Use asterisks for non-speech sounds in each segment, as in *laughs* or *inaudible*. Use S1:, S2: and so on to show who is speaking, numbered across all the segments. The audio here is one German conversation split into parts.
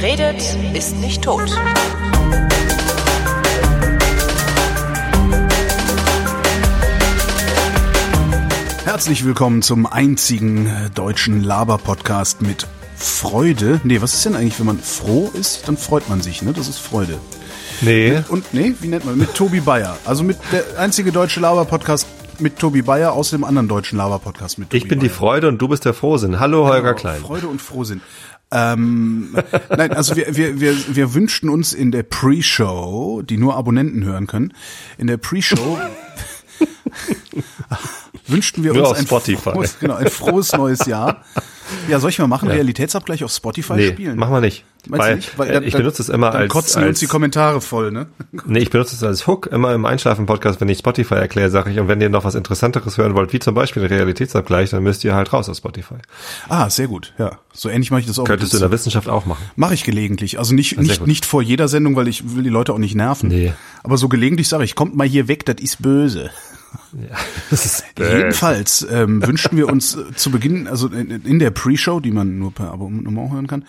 S1: Wer redet, ist nicht tot.
S2: Herzlich willkommen zum einzigen äh, deutschen Laber-Podcast mit Freude. Nee, was ist denn eigentlich, wenn man froh ist, dann freut man sich, ne? Das ist Freude.
S3: Nee.
S2: Und nee, wie nennt man? Mit Tobi Bayer. Also mit der einzige deutsche Laber-Podcast mit Tobi Bayer aus dem anderen deutschen Laber-Podcast mit Tobi
S3: Ich bin die
S2: Bayer.
S3: Freude und du bist der Frohsinn. Hallo Holger
S2: Genau,
S3: Klein.
S2: Freude und Frohsinn. Ähm, nein, also wir, wir, wir, wir wünschten uns in der Pre-Show, die nur Abonnenten hören können, in der Pre-Show *laughs* wünschten wir
S3: Nur
S2: uns ein. Frohes, genau, ein frohes neues Jahr. Ja, soll ich mal machen? Realitätsabgleich auf Spotify
S3: Nee,
S2: spielen?
S3: mach mal nicht.
S2: Meinst
S3: Weil,
S2: du nicht? Weil
S3: äh,
S2: dann-
S3: ich benutze es immer
S2: dann
S3: als,
S2: kotzen wir uns
S3: als
S2: die Kommentare voll, ne? *laughs*
S3: nee, ich benutze es als Hook immer im Einschlafen-Podcast, wenn ich Spotify erkläre, sage ich, und wenn ihr noch was Interessanteres hören wollt, wie zum Beispiel den Realitätsabgleich, dann müsst ihr halt raus aus Spotify.
S2: Ah, sehr gut. Ja, so ähnlich mache ich das auch.
S3: Könntest du in der Wissenschaft auch machen.
S2: Mache ich gelegentlich. Also nicht,
S3: sehr
S2: nicht,
S3: gut.
S2: nicht vor jeder Sendung, weil ich will die Leute auch nicht nerven.
S3: Nee.
S2: Aber so gelegentlich sage ich, kommt mal hier weg, das ist böse. *laughs*
S3: Das ist
S2: Jedenfalls ähm, wünschten wir uns äh, zu Beginn, also in, in der Pre-Show, die man nur per Abonnement hören kann,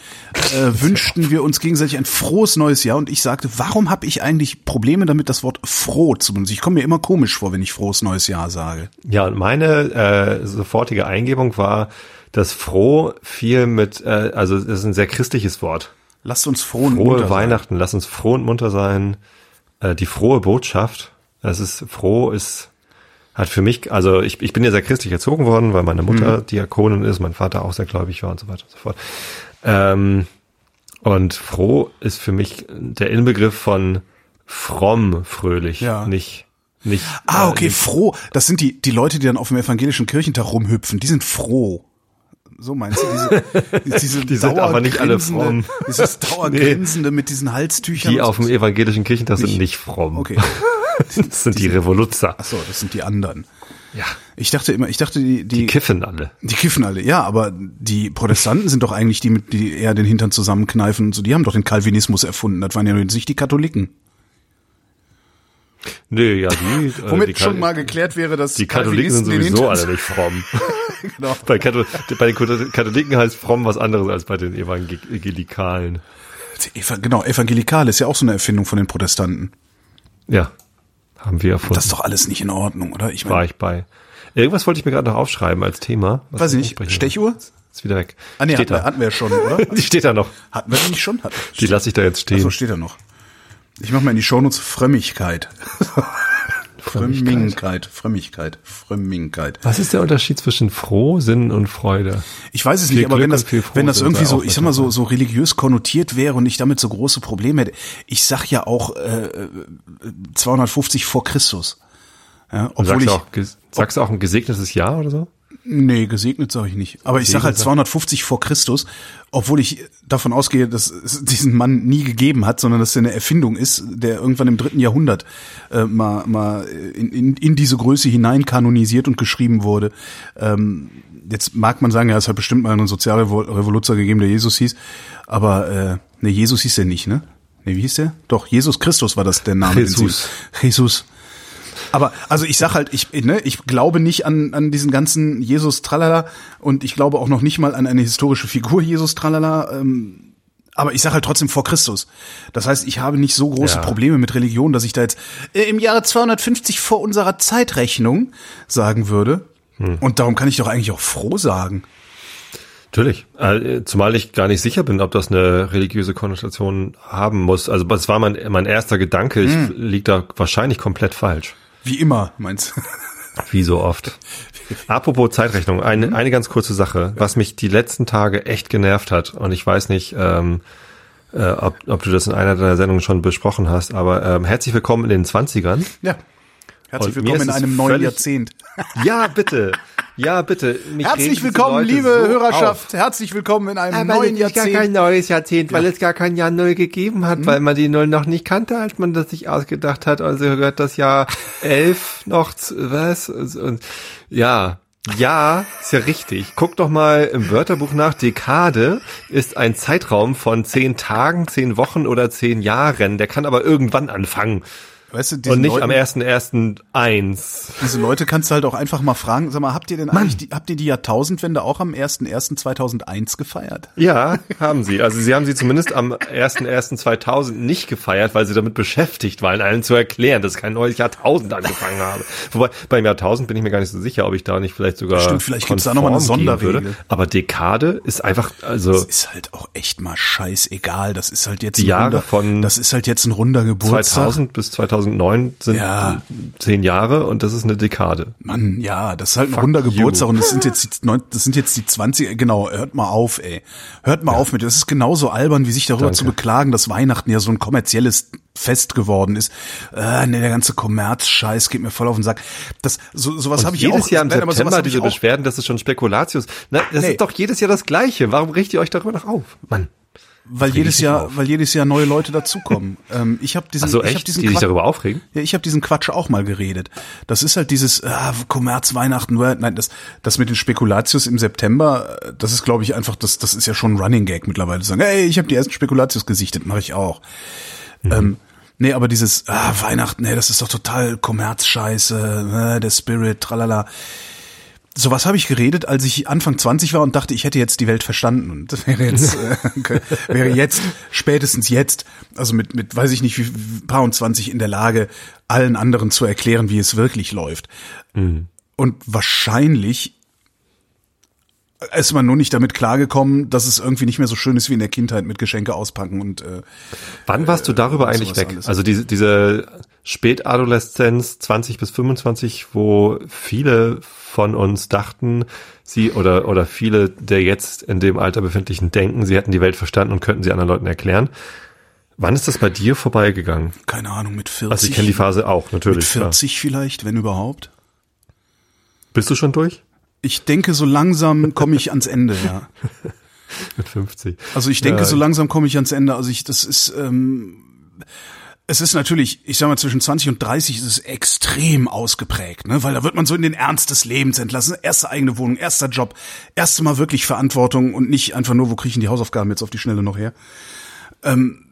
S2: äh, *laughs* wünschten wir uns gegenseitig ein frohes neues Jahr und ich sagte, warum habe ich eigentlich Probleme damit, das Wort froh zu benutzen? Ich komme mir immer komisch vor, wenn ich frohes neues Jahr sage.
S3: Ja, und meine äh, sofortige Eingebung war, dass froh viel mit, äh, also es ist ein sehr christliches Wort.
S2: Lasst uns froh und
S3: Frohe
S2: munter sein.
S3: Weihnachten, lass uns froh und munter sein. Äh, die frohe Botschaft, es ist froh, ist hat für mich, also ich, ich bin ja sehr christlich erzogen worden, weil meine Mutter Diakonin ist, mein Vater auch sehr gläubig war und so weiter und so fort. Ähm, und froh ist für mich der Inbegriff von fromm, fröhlich,
S2: Ja.
S3: nicht nicht.
S2: Ah,
S3: äh,
S2: okay,
S3: nicht-
S2: froh. Das sind die, die Leute, die dann auf dem evangelischen Kirchentag rumhüpfen. Die sind froh. So meinst du? Diese, *laughs* diese
S3: Die sind aber nicht alle fromm.
S2: Dieses *laughs* Dauergrinsende mit diesen Halstüchern.
S3: die auf dem evangelischen Kirchentag sind nicht fromm.
S2: Okay. *laughs* *laughs*
S3: Das sind die Revoluzzer.
S2: Ach so, das sind die anderen.
S3: Ja.
S2: Ich dachte immer, ich dachte, die, die,
S3: Die kiffen alle.
S2: die kiffen alle. Ja, aber die Protestanten sind doch eigentlich die, die eher den Hintern zusammenkneifen so. Die haben doch den Calvinismus erfunden. Das waren ja nicht die Katholiken.
S3: Nö, ja, die. *laughs* äh,
S2: Womit
S3: die
S2: schon
S3: Kal-
S2: mal geklärt wäre, dass
S3: Die Katholiken sind sowieso alle nicht fromm. *laughs*
S2: Genau.
S3: bei, Kathol bei den Katholiken heißt fromm was anderes als bei den Evangelikalen.
S2: Eva- Genau, evangelikal ist ja auch so eine Erfindung von den Protestanten.
S3: Ja, haben wir erfunden.
S2: Das ist doch alles nicht in Ordnung, oder? Ich
S3: war
S2: meine,
S3: ich bei. Irgendwas wollte ich mir gerade noch aufschreiben als Thema.
S2: Weiß ich nicht, Stechuhr?
S3: Ist wieder weg.
S2: Ah, nee,
S3: steht
S2: hatten wir,
S3: da.
S2: hatten wir ja schon, oder? *laughs*
S3: Die steht da noch.
S2: Hatten wir die nicht schon? Hat,
S3: Die lasse ich da jetzt stehen.
S2: so steht er noch. Ich mache mal in die Shownotes Frömmigkeit. *laughs* Frömmigkeit, Frömmigkeit, Frömmigkeit.
S3: Was ist der Unterschied zwischen froh, Sinn und Freude?
S2: Ich weiß es
S3: Viel
S2: nicht, aber wenn das, wenn das irgendwie so, ich sag mal so, so religiös konnotiert wäre und ich damit so große Probleme hätte. Ich sag ja auch äh, 250 vor Christus. Ja, obwohl
S3: Sagst
S2: ich,
S3: du, auch, sagst du auch ein gesegnetes Jahr oder so?
S2: Nee, gesegnet sage ich nicht. Aber ich sage halt 250 vor Christus, obwohl ich davon ausgehe, dass es diesen Mann nie gegeben hat, sondern dass er eine Erfindung ist, der irgendwann im dritten Jahrhundert äh, mal, mal in, in, in diese Größe hinein kanonisiert und geschrieben wurde. Ähm, jetzt mag man sagen, ja, es hat bestimmt mal einen Sozialrevoluzer gegeben, der Jesus hieß, aber äh, ne, Jesus hieß der nicht, ne? Ne, wie hieß der? Doch, Jesus Christus war das der Name.
S3: Jesus.
S2: Jesus. Aber also ich sag halt, ich ne, ich glaube nicht an an diesen ganzen Jesus Tralala und ich glaube auch noch nicht mal an eine historische Figur Jesus Tralala. Ähm, aber ich sag halt trotzdem vor Christus. Das heißt, ich habe nicht so große
S3: Ja.
S2: Probleme mit Religion, dass ich da jetzt äh, im Jahre 250 vor unserer Zeitrechnung sagen würde.
S3: Hm.
S2: Und darum kann ich doch eigentlich auch froh sagen.
S3: Natürlich. Äh, Zumal ich gar nicht sicher bin, ob das eine religiöse Konnotation haben muss. Also das war mein, mein erster Gedanke. Ich
S2: Hm.
S3: lieg da wahrscheinlich komplett falsch.
S2: Wie immer, meinst du?
S3: Wie so oft. Apropos Zeitrechnung, eine, eine ganz kurze Sache, was mich die letzten Tage echt genervt hat. Und ich weiß nicht, ähm, äh, ob, ob du das in einer deiner Sendungen schon besprochen hast, aber ähm, herzlich willkommen in den Zwanzigern.
S2: Ja. Herzlich willkommen in einem neuen Jahrzehnt. *laughs*
S3: Ja, bitte. Ja, bitte. Mich
S2: Herzlich willkommen, liebe
S3: so
S2: Hörerschaft.
S3: auf.
S2: Herzlich willkommen in einem
S3: Aber
S2: neuen
S3: es ist gar kein
S2: Jahrzehnt.
S3: neues Jahrzehnt, weil es gar kein Jahr Null gegeben hat, weil man die Null noch nicht kannte, als man das sich ausgedacht hat. Also gehört das Jahr elf noch, zu, was? Und, ja, ja, ist ja richtig. Guck doch mal im Wörterbuch nach. Dekade ist ein Zeitraum von zehn Tagen, zehn Wochen oder zehn Jahren. Der kann aber irgendwann anfangen.
S2: Weißt du, diese
S3: Und nicht
S2: Leuten,
S3: am 1.1.1.
S2: Diese Leute kannst du halt auch einfach mal fragen, sag mal, habt ihr denn eigentlich, die, habt ihr die Jahrtausendwende auch am 1.1.2001 gefeiert?
S3: Ja, haben sie. Also sie haben sie zumindest am 1.1.2000 nicht gefeiert, weil sie damit beschäftigt waren, allen zu erklären, dass kein neues Jahrtausend angefangen habe. Wobei, beim Jahrtausend bin ich mir gar nicht so sicher, ob ich da nicht vielleicht sogar
S2: Stimmt, vielleicht gibt's da noch mal eine Sonderregel.
S3: Aber Dekade ist einfach, also
S2: Das ist halt auch echt mal scheißegal. Das ist halt jetzt
S3: Die
S2: ein
S3: Jahre
S2: runder,
S3: von
S2: das ist halt jetzt ein runder Geburtstag.
S3: 2000 bis 2009 sind
S2: Ja.
S3: zehn Jahre und das ist eine Dekade.
S2: Mann, ja, das ist halt ein
S3: Fuck
S2: runder
S3: you.
S2: Geburtstag und das sind jetzt die, neun- das sind jetzt die 20, genau, hört mal auf, ey. Hört mal auf mit, das ist genauso albern, wie sich darüber
S3: Danke.
S2: zu beklagen, dass Weihnachten ja so ein kommerzielles Fest geworden ist. Äh, nee, der ganze Kommerzscheiß geht mir voll auf den Sack. Das, so, sowas habe ich
S3: jedes
S2: auch.
S3: Jahr im
S2: nein,
S3: September diese Beschwerden, das ist schon Spekulatius. Na, das
S2: Nee.
S3: ist doch jedes Jahr das Gleiche. Warum richtet ihr euch darüber noch auf? Mann.
S2: Weil jedes Jahr,
S3: auf.
S2: weil jedes Jahr neue Leute dazukommen. *laughs* ähm, ich habe diesen,
S3: Also
S2: ich hab
S3: echt,
S2: diesen
S3: die sich
S2: Quatsch-
S3: darüber aufregen?
S2: Ja, ich habe diesen Quatsch auch mal geredet. Das ist halt dieses ah, Kommerz, Weihnachten, nein, das, das mit den Spekulatius im September, das ist, glaube ich, einfach, das, das ist ja schon ein Running Gag mittlerweile. Sagen, hey, ich habe die ersten Spekulatius gesichtet, mache ich auch. Ähm, nee, aber dieses ah, Weihnachten, nee, das ist doch total Kommerzscheiße, äh, der Spirit, tralala. Sowas habe ich geredet, als ich Anfang 20 war und dachte, ich hätte jetzt die Welt verstanden. Und das wäre jetzt, *laughs* äh, wäre jetzt, spätestens jetzt, also mit, mit weiß ich nicht, wie paar und 20 in der Lage, allen anderen zu erklären, wie es wirklich läuft. Und wahrscheinlich ist man nur nicht damit klargekommen, dass es irgendwie nicht mehr so schön ist wie in der Kindheit mit Geschenke auspacken und äh,
S3: Wann warst du darüber
S2: und
S3: eigentlich weg?
S2: alles.
S3: Also diese, diese Spätadoleszenz 20 bis 25, wo viele von uns dachten, sie oder, oder viele der jetzt in dem Alter befindlichen denken, sie hätten die Welt verstanden und könnten sie anderen Leuten erklären. Wann ist das bei dir vorbeigegangen?
S2: keine Ahnung, mit 40.
S3: Also ich kenne die Phase auch,
S2: mit
S3: natürlich. klar.
S2: 40 vielleicht, wenn überhaupt.
S3: Bist du schon durch?
S2: Ich denke, so langsam komme ich ans Ende, ja. *laughs*
S3: Mit 50.
S2: Also ich denke,
S3: Ja.
S2: so langsam komme ich ans Ende. Also ich, das ist, ähm, es ist natürlich, ich sag mal, zwischen 20 und 30 ist es extrem ausgeprägt, ne? Weil da wird man so in den Ernst des Lebens entlassen. Erste eigene Wohnung, erster Job, erste Mal wirklich Verantwortung und nicht einfach nur, wo denn die Hausaufgaben jetzt auf die Schnelle noch her? Ähm,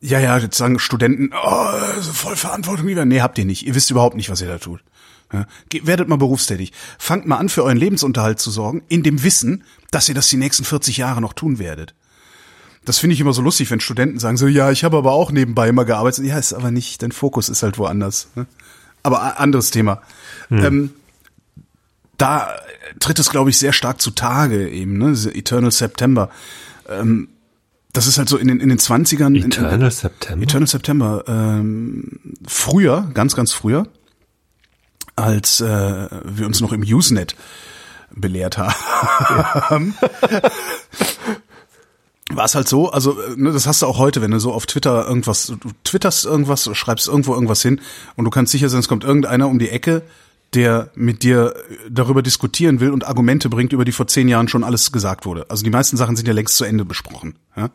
S2: ja, ja, jetzt sagen Studenten, oh, voll Verantwortung lieber. Nee, habt ihr nicht. Ihr wisst überhaupt nicht, was ihr da tut. Ja, werdet mal berufstätig. Fangt mal an, für euren Lebensunterhalt zu sorgen, in dem Wissen, dass ihr das die nächsten 40 Jahre noch tun werdet. Das finde ich immer so lustig, wenn Studenten sagen so, ja, ich habe aber auch nebenbei immer gearbeitet. Ja, ist aber nicht, dein Fokus ist halt woanders. Ne? Aber anderes Thema. Ähm, da tritt es, glaube ich, sehr stark zutage eben, ne? Eternal September. Ähm, das ist halt so in den, in den 20ern. in-
S3: Eternal September?
S2: Eternal September. Ähm, früher, ganz, ganz früher, als äh, wir uns noch im Usenet belehrt haben, *laughs* *laughs* war es halt so, also äh, ne, das hast du auch heute, wenn du so auf Twitter irgendwas, du twitterst irgendwas, schreibst irgendwo irgendwas hin und du kannst sicher sein, es kommt irgendeiner um die Ecke, der mit dir darüber diskutieren will und Argumente bringt, über die vor zehn Jahren schon alles gesagt wurde. Also die meisten Sachen sind ja längst zu Ende besprochen. Ja?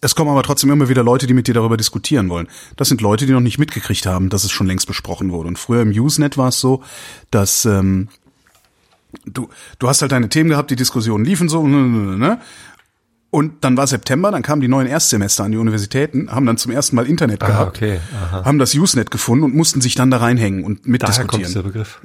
S2: Es kommen aber trotzdem immer wieder Leute, die mit dir darüber diskutieren wollen. Das sind Leute, die noch nicht mitgekriegt haben, dass es schon längst besprochen wurde. Und früher im Usenet war es so, dass ähm, du, du hast halt deine Themen gehabt, die Diskussionen liefen so, ne, ne, ne, ne? Und dann war September, dann kamen die neuen Erstsemester an die Universitäten, haben dann zum ersten Mal Internet
S3: Ah,
S2: gehabt,
S3: okay,
S2: haben das Usenet gefunden und mussten sich dann da reinhängen und
S3: Daher kommt
S2: mitdiskutieren.
S3: dieser Begriff.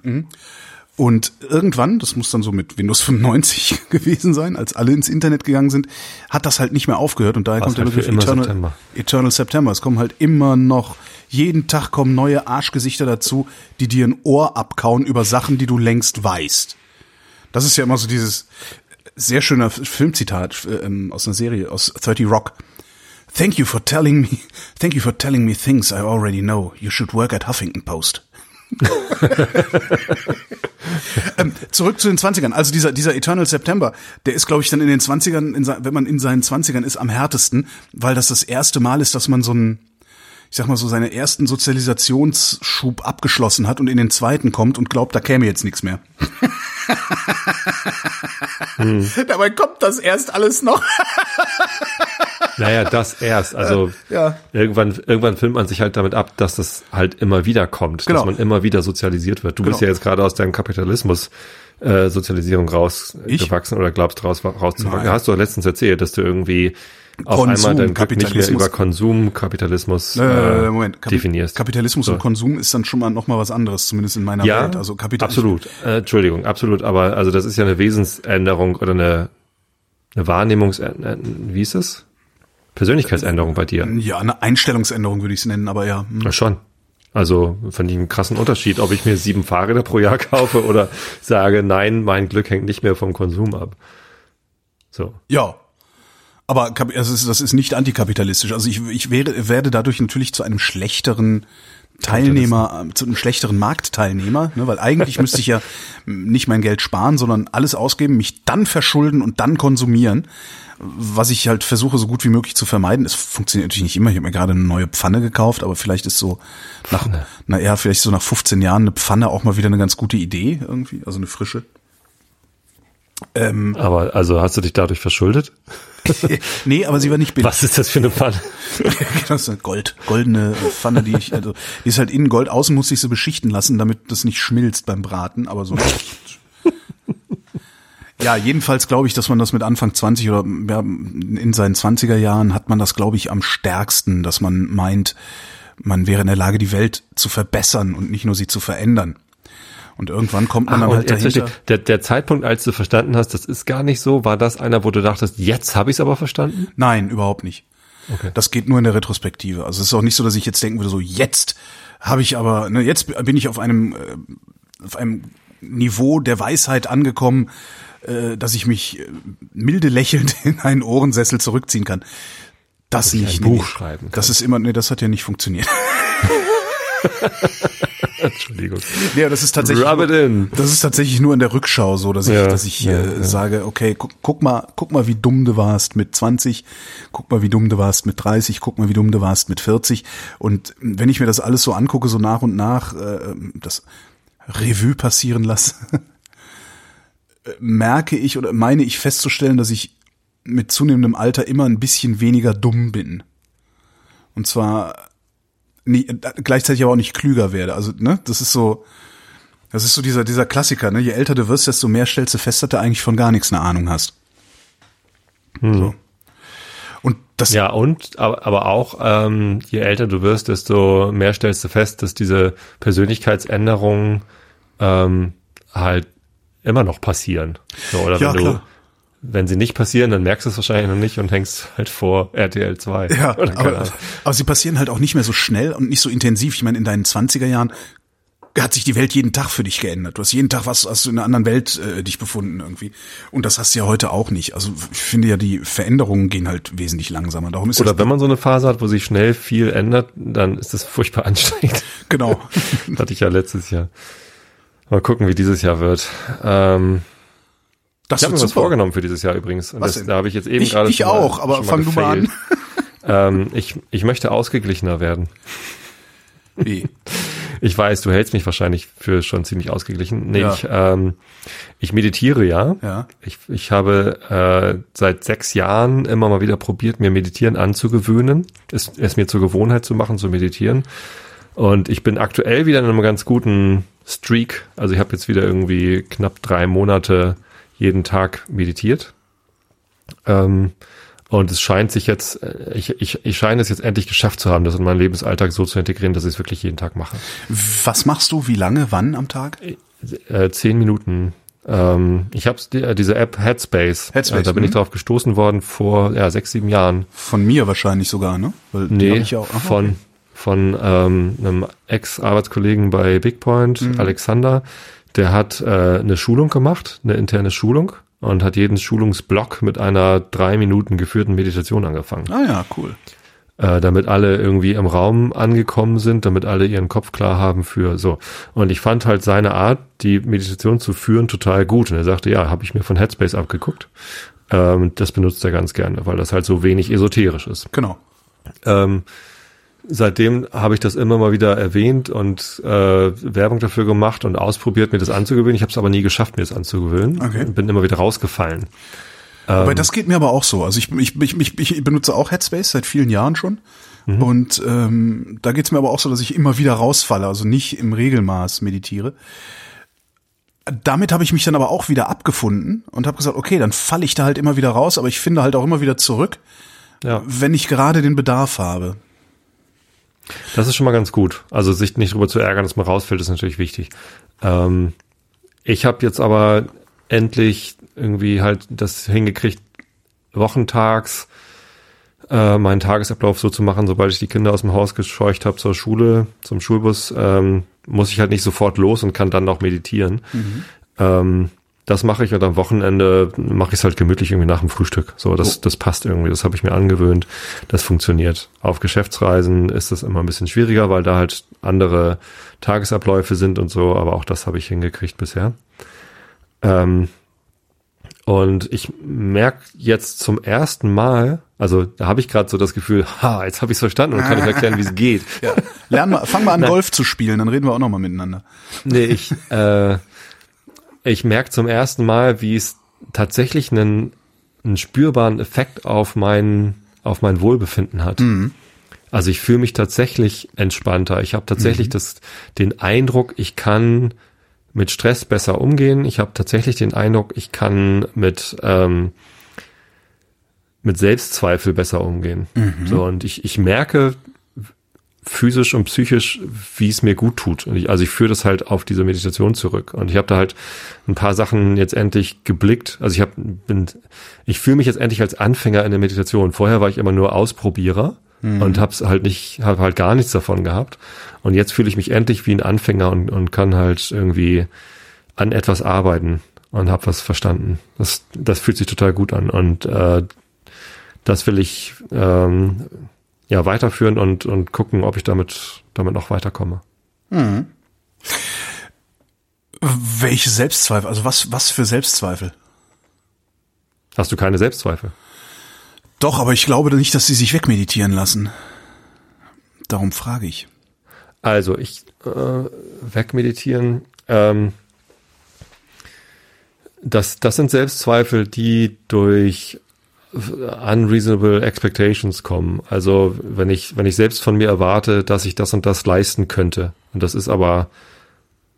S2: Und irgendwann, das muss dann so mit Windows *laughs* 95 gewesen sein, als alle ins Internet gegangen sind, hat das halt nicht mehr aufgehört und daher
S3: War's
S2: kommt der
S3: halt
S2: Begriff Eternal
S3: September.
S2: Eternal September. Es kommen halt immer noch, jeden Tag kommen neue Arschgesichter dazu, die dir ein Ohr abkauen über Sachen, die du längst weißt. Das ist ja immer so dieses sehr schöner Filmzitat äh, ähm, aus einer Serie, aus 30 Rock. Thank you for telling me, thank you for telling me things I already know. You should work at Huffington Post. *laughs* ähm, zurück zu den 20ern. Also dieser, dieser Eternal September, der ist, glaube ich, dann in den 20ern, in, wenn man in seinen 20ern ist, am härtesten, weil das das erste Mal ist, dass man so ein, ich sag mal so, seine ersten Sozialisationsschub abgeschlossen hat und in den zweiten kommt und glaubt, da käme jetzt nichts mehr. *laughs* Dabei kommt das erst alles noch.
S3: Naja, das erst. Also
S2: Ja.
S3: irgendwann, irgendwann filmt man sich halt damit ab, dass das halt immer wieder kommt,
S2: Genau.
S3: dass man immer wieder sozialisiert wird. Du bist
S2: Genau.
S3: ja jetzt gerade aus deinem Kapitalismus äh, Sozialisierung rausgewachsen oder glaubst raus rauszuwachsen. Hast du letztens erzählt, dass du irgendwie auf
S2: Konsum,
S3: einmal dein Glück nicht mehr
S2: Kapitalismus.
S3: über Konsumkapitalismus
S2: Äh,
S3: äh,
S2: Moment, Kapi
S3: definierst.
S2: Kapitalismus
S3: So.
S2: und Konsum ist dann schon mal noch mal was anderes, zumindest in meiner
S3: ja,
S2: Welt. Also Kapitalismus.
S3: absolut. Äh, Entschuldigung, absolut. Aber also das ist ja eine Wesensänderung oder eine, eine Wahrnehmungs, äh, wie ist es? Persönlichkeitsänderung bei dir.
S2: Ja, eine Einstellungsänderung würde ich es nennen, aber ja. hm.
S3: Ja, schon. Also fand ich einen krassen Unterschied, ob ich mir sieben Fahrräder pro Jahr kaufe oder sage, nein, mein Glück hängt nicht mehr vom Konsum ab. So.
S2: Ja. Aber also das ist nicht antikapitalistisch. Also ich, ich wäre, werde dadurch natürlich zu einem schlechteren Teilnehmer, äh, zu einem schlechteren Marktteilnehmer, ne, weil eigentlich müsste ich ja nicht mein Geld sparen, sondern alles ausgeben, mich dann verschulden und dann konsumieren, was ich halt versuche so gut wie möglich zu vermeiden. Es funktioniert natürlich nicht immer. Ich habe mir gerade eine neue Pfanne gekauft, aber vielleicht ist so nach, na ja, vielleicht so nach 15 Jahren eine Pfanne auch mal wieder eine ganz gute Idee irgendwie, also eine frische. Ähm,
S3: Aber also hast du dich dadurch verschuldet? *laughs*
S2: nee, aber sie war nicht *laughs* billig.
S3: Was ist das für eine Pfanne? *laughs*
S2: Das ist eine Gold, goldene Pfanne, die ich, also, die ist halt innen Gold, außen musste ich sie beschichten lassen, damit das nicht schmilzt beim Braten, aber so. Ja, jedenfalls glaube ich, dass man das mit Anfang 20 oder ja, in seinen 20er Jahren hat man das, glaube ich, am stärksten, dass man meint, man wäre in der Lage, die Welt zu verbessern und nicht nur sie zu verändern. Und irgendwann kommt man
S3: Ach,
S2: dann halt dahinter.
S3: der, der Zeitpunkt, als du verstanden hast, das ist gar nicht so, war das einer, wo du dachtest, jetzt habe ich es aber verstanden?
S2: Nein, überhaupt nicht.
S3: Okay.
S2: Das geht nur in der Retrospektive. Also es ist auch nicht so, dass ich jetzt denken würde, so jetzt habe ich aber, ne, jetzt bin ich auf einem, äh, auf einem Niveau der Weisheit angekommen, äh, dass ich mich äh, milde lächelnd *laughs* in einen Ohrensessel zurückziehen kann. Das
S3: ich
S2: nicht.
S3: ein Buch schreiben
S2: Das ist immer, nee, das hat ja nicht funktioniert. *laughs* *laughs*
S3: Entschuldigung. *laughs*
S2: Ja, das ist tatsächlich.
S3: Rub it in.
S2: Das ist tatsächlich nur in der Rückschau so, dass ich,
S3: Ja,
S2: dass ich
S3: ja,
S2: äh,
S3: ja.
S2: sage, okay, guck, guck mal, guck mal, wie dumm du warst mit 20, guck mal, wie dumm du warst mit 30, guck mal, wie dumm du warst mit 40. Und wenn ich mir das alles so angucke, so nach und nach, äh, das Revue passieren lasse, *laughs* äh, merke ich oder meine ich festzustellen, dass ich mit zunehmendem Alter immer ein bisschen weniger dumm bin. Und zwar äh, gleichzeitig aber auch nicht klüger werde. Also, ne, das ist so, das ist so dieser, dieser Klassiker, ne? Je älter du wirst, desto mehr stellst du fest, dass du eigentlich von gar nichts eine Ahnung hast. So. Und das,
S3: Ja, und aber, aber auch, ähm, je älter du wirst, desto mehr stellst du fest, dass diese Persönlichkeitsänderungen ähm, halt immer noch passieren. So, oder
S2: Ja,
S3: wenn du,
S2: klar.
S3: Wenn sie nicht passieren, dann merkst du es wahrscheinlich noch nicht und hängst halt vor RTL 2.
S2: ja, *laughs* aber, aber sie passieren halt auch nicht mehr so schnell und nicht so intensiv. Ich meine, in deinen 20er Jahren hat sich die Welt jeden Tag für dich geändert. Du hast jeden Tag was, hast du in einer anderen Welt äh, dich befunden irgendwie. Und das hast du ja heute auch nicht. Also ich finde ja, die Veränderungen gehen halt wesentlich langsamer. Darum ist
S3: Oder
S2: das,
S3: wenn man so eine Phase hat, wo sich schnell viel ändert, dann ist das furchtbar *laughs* anstrengend.
S2: genau. *laughs*
S3: Hatte ich ja letztes Jahr. Mal gucken, wie dieses Jahr wird. Ähm,
S2: Das
S3: ich habe mir was vorgenommen für dieses Jahr übrigens. Und
S2: Was
S3: das,
S2: denn?
S3: da habe ich jetzt eben
S2: Ich-
S3: gerade
S2: ich
S3: schon
S2: auch,
S3: mal,
S2: aber
S3: schon
S2: fang du mal an. *laughs*
S3: ähm, ich, ich möchte ausgeglichener werden.
S2: Wie?
S3: Ich weiß, du hältst mich wahrscheinlich für schon ziemlich ausgeglichen. Nee,
S2: Ja.
S3: ich, ähm, ich meditiere ja.
S2: Ja.
S3: Ich, ich habe äh, seit sechs Jahren immer mal wieder probiert, mir Meditieren anzugewöhnen, es, es mir zur Gewohnheit zu machen, zu meditieren. Und ich bin aktuell wieder in einem ganz guten Streak. Also ich habe jetzt wieder irgendwie knapp drei Monate jeden Tag meditiert. Ähm, und es scheint sich jetzt, äh, ich, ich, ich scheine es jetzt endlich geschafft zu haben, das in meinen Lebensalltag so zu integrieren, dass ich es wirklich jeden Tag mache.
S2: Was machst du? Wie lange? Wann am Tag?
S3: Äh, zehn Minuten. Ähm, ich habe die, diese App Headspace.
S2: Headspace,
S3: Äh, da bin ich
S2: mhm.
S3: drauf gestoßen worden vor ja, sechs, sieben Jahren.
S2: Von mir wahrscheinlich sogar, ne? Weil
S3: Nee,
S2: auch. Aha,
S3: von, von ähm, einem Ex-Arbeitskollegen bei Bigpoint,
S2: Mhm.
S3: Alexander. Der hat äh, eine Schulung gemacht, eine interne Schulung und hat jeden Schulungsblock mit einer drei Minuten geführten Meditation angefangen.
S2: Ah ja, cool.
S3: äh, damit alle irgendwie im Raum angekommen sind, damit alle ihren Kopf klar haben für so. Und ich fand halt seine Art, die Meditation zu führen, total gut. Und er sagte, ja, habe ich mir von Headspace abgeguckt. Ähm, das benutzt er ganz gerne, weil das halt so wenig esoterisch ist.
S2: Genau.
S3: Ähm, seitdem habe ich das immer mal wieder erwähnt und äh, Werbung dafür gemacht und ausprobiert, mir das anzugewöhnen. Ich habe es aber nie geschafft, mir das anzugewöhnen.
S2: Okay.
S3: Bin immer wieder rausgefallen.
S2: Aber das geht mir aber auch so. Also ich, ich, ich, ich, ich benutze auch Headspace seit vielen Jahren schon. Und ähm, da geht's mir aber auch so, dass ich immer wieder rausfalle, also nicht im Regelmaß meditiere. Damit habe ich mich dann aber auch wieder abgefunden und habe gesagt, okay, dann falle ich da halt immer wieder raus, aber ich finde halt auch immer wieder zurück, ja. wenn ich gerade den Bedarf habe.
S3: Das ist schon mal ganz gut. Also sich nicht darüber zu ärgern, dass man rausfällt, ist natürlich wichtig. Ähm, ich habe jetzt aber endlich irgendwie halt das hingekriegt, wochentags äh, meinen Tagesablauf so zu machen, sobald ich die Kinder aus dem Haus gescheucht habe zur Schule, zum Schulbus, ähm, muss ich halt nicht sofort los und kann dann auch meditieren. Mhm. Ähm, das mache ich und am Wochenende mache ich es halt gemütlich irgendwie nach dem Frühstück. So, das, oh. das passt irgendwie, das habe ich mir angewöhnt. Das funktioniert. Auf Geschäftsreisen ist das immer ein bisschen schwieriger, weil da halt andere Tagesabläufe sind und so, aber auch das habe ich hingekriegt bisher. Ähm, und ich merke jetzt zum ersten Mal, also da habe ich gerade so das Gefühl, ha, jetzt habe ich es verstanden und kann ich erklären, wie es geht. *laughs*
S2: Ja. Lern mal, fang mal an, Golf zu spielen, dann reden wir auch noch mal miteinander.
S3: Nee, ich, äh, ich merke zum ersten Mal, wie es tatsächlich einen, einen spürbaren Effekt auf mein, auf mein Wohlbefinden hat. Mhm. Also ich fühle mich tatsächlich entspannter. Ich habe tatsächlich mhm. das, den Eindruck, ich kann mit Stress besser umgehen. Ich habe tatsächlich den Eindruck, ich kann mit ähm, mit Selbstzweifel besser umgehen. Mhm. So und ich ich merke physisch und psychisch, wie es mir gut tut. Ich, also ich führe das halt auf diese Meditation zurück. Und ich habe da halt ein paar Sachen jetzt endlich geblickt. Also ich habe bin, ich fühle mich jetzt endlich als Anfänger in der Meditation. Vorher war ich immer nur Ausprobierer mhm. und habe halt nicht, habe halt gar nichts davon gehabt. Und jetzt fühle ich mich endlich wie ein Anfänger und, und kann halt irgendwie an etwas arbeiten und habe was verstanden. Das, das fühlt sich total gut an. Und äh, das will ich ähm, ja, weiterführen und, und gucken, ob ich damit, damit noch weiterkomme. Mhm.
S2: Welche Selbstzweifel? Also was, was für Selbstzweifel?
S3: Hast du keine Selbstzweifel?
S2: Doch, aber ich glaube nicht, dass sie sich wegmeditieren lassen. Darum frage ich.
S3: Also, ich äh, wegmeditieren. Ähm, das, das sind Selbstzweifel, die durch unreasonable expectations kommen. Also wenn ich, wenn ich selbst von mir erwarte, dass ich das und das leisten könnte. Und das ist aber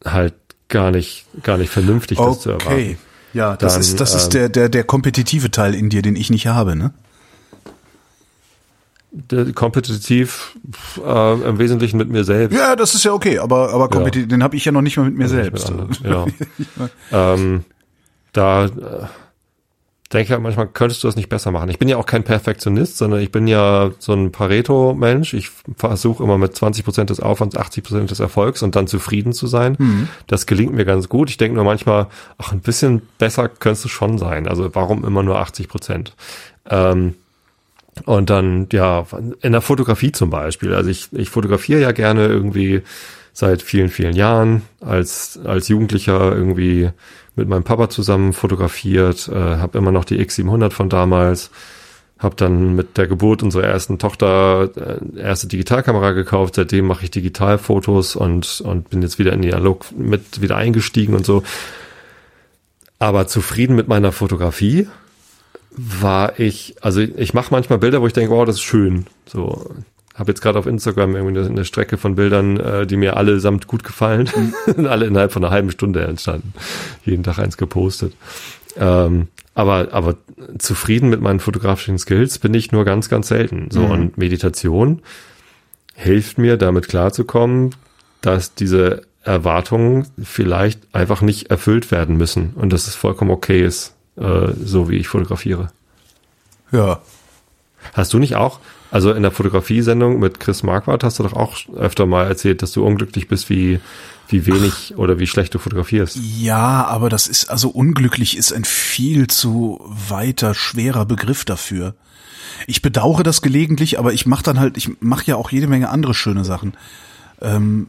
S3: halt gar nicht, gar nicht vernünftig, das zu erwarten. Okay.
S2: Ja, das dann, ist, das ist ähm, der, der, der kompetitive Teil in dir, den ich nicht habe, ne?
S3: kompetitiv äh, im Wesentlichen mit mir selbst.
S2: Ja, das ist ja okay, aber aber kompetitiv, ja. den habe ich ja noch nicht mal mit mir also selbst. Mit
S3: ja. *laughs* ähm, da äh, denke halt manchmal, könntest du das nicht besser machen. Ich bin ja auch kein Perfektionist, sondern ich bin ja so ein Pareto-Mensch. Ich versuche immer mit 20 Prozent des Aufwands 80 Prozent des Erfolgs und dann zufrieden zu sein. Mhm. Das gelingt mir ganz gut. Ich denke nur manchmal, ach, ein bisschen besser könntest du schon sein. Also warum immer nur 80 Prozent? Ähm, und dann, ja, in der Fotografie zum Beispiel. Also ich, ich fotografiere ja gerne irgendwie seit vielen, vielen Jahren als, als Jugendlicher irgendwie mit meinem Papa zusammen fotografiert, äh, habe immer noch die X700 von damals, habe dann mit der Geburt unserer ersten Tochter äh, erste Digitalkamera gekauft, seitdem mache ich Digitalfotos und, und bin jetzt wieder in die Analog mit wieder eingestiegen und so. Aber zufrieden mit meiner Fotografie war ich, also ich mache manchmal Bilder, wo ich denke, wow, das ist schön. So, habe jetzt gerade auf Instagram irgendwie eine, eine, Strecke von Bildern, äh, die mir allesamt gut gefallen, *laughs* mhm. alle innerhalb von einer halben Stunde entstanden. Jeden Tag eins gepostet. Ähm, aber, aber zufrieden mit meinen fotografischen Skills bin ich nur ganz, ganz selten. So, mhm. und Meditation hilft mir, damit klarzukommen, dass diese Erwartungen vielleicht einfach nicht erfüllt werden müssen und dass es vollkommen okay ist, äh, so wie ich fotografiere.
S2: Ja.
S3: Hast du nicht auch also in der Fotografiesendung mit Chris Marquardt hast du doch auch öfter mal erzählt, dass du unglücklich bist, wie, wie wenig Ach, oder wie schlecht du fotografierst.
S2: Ja, aber das ist, also unglücklich ist ein viel zu weiter, schwerer Begriff dafür. Ich bedauere das gelegentlich, aber ich mache dann halt, ich mache ja auch jede Menge andere schöne Sachen. Ähm,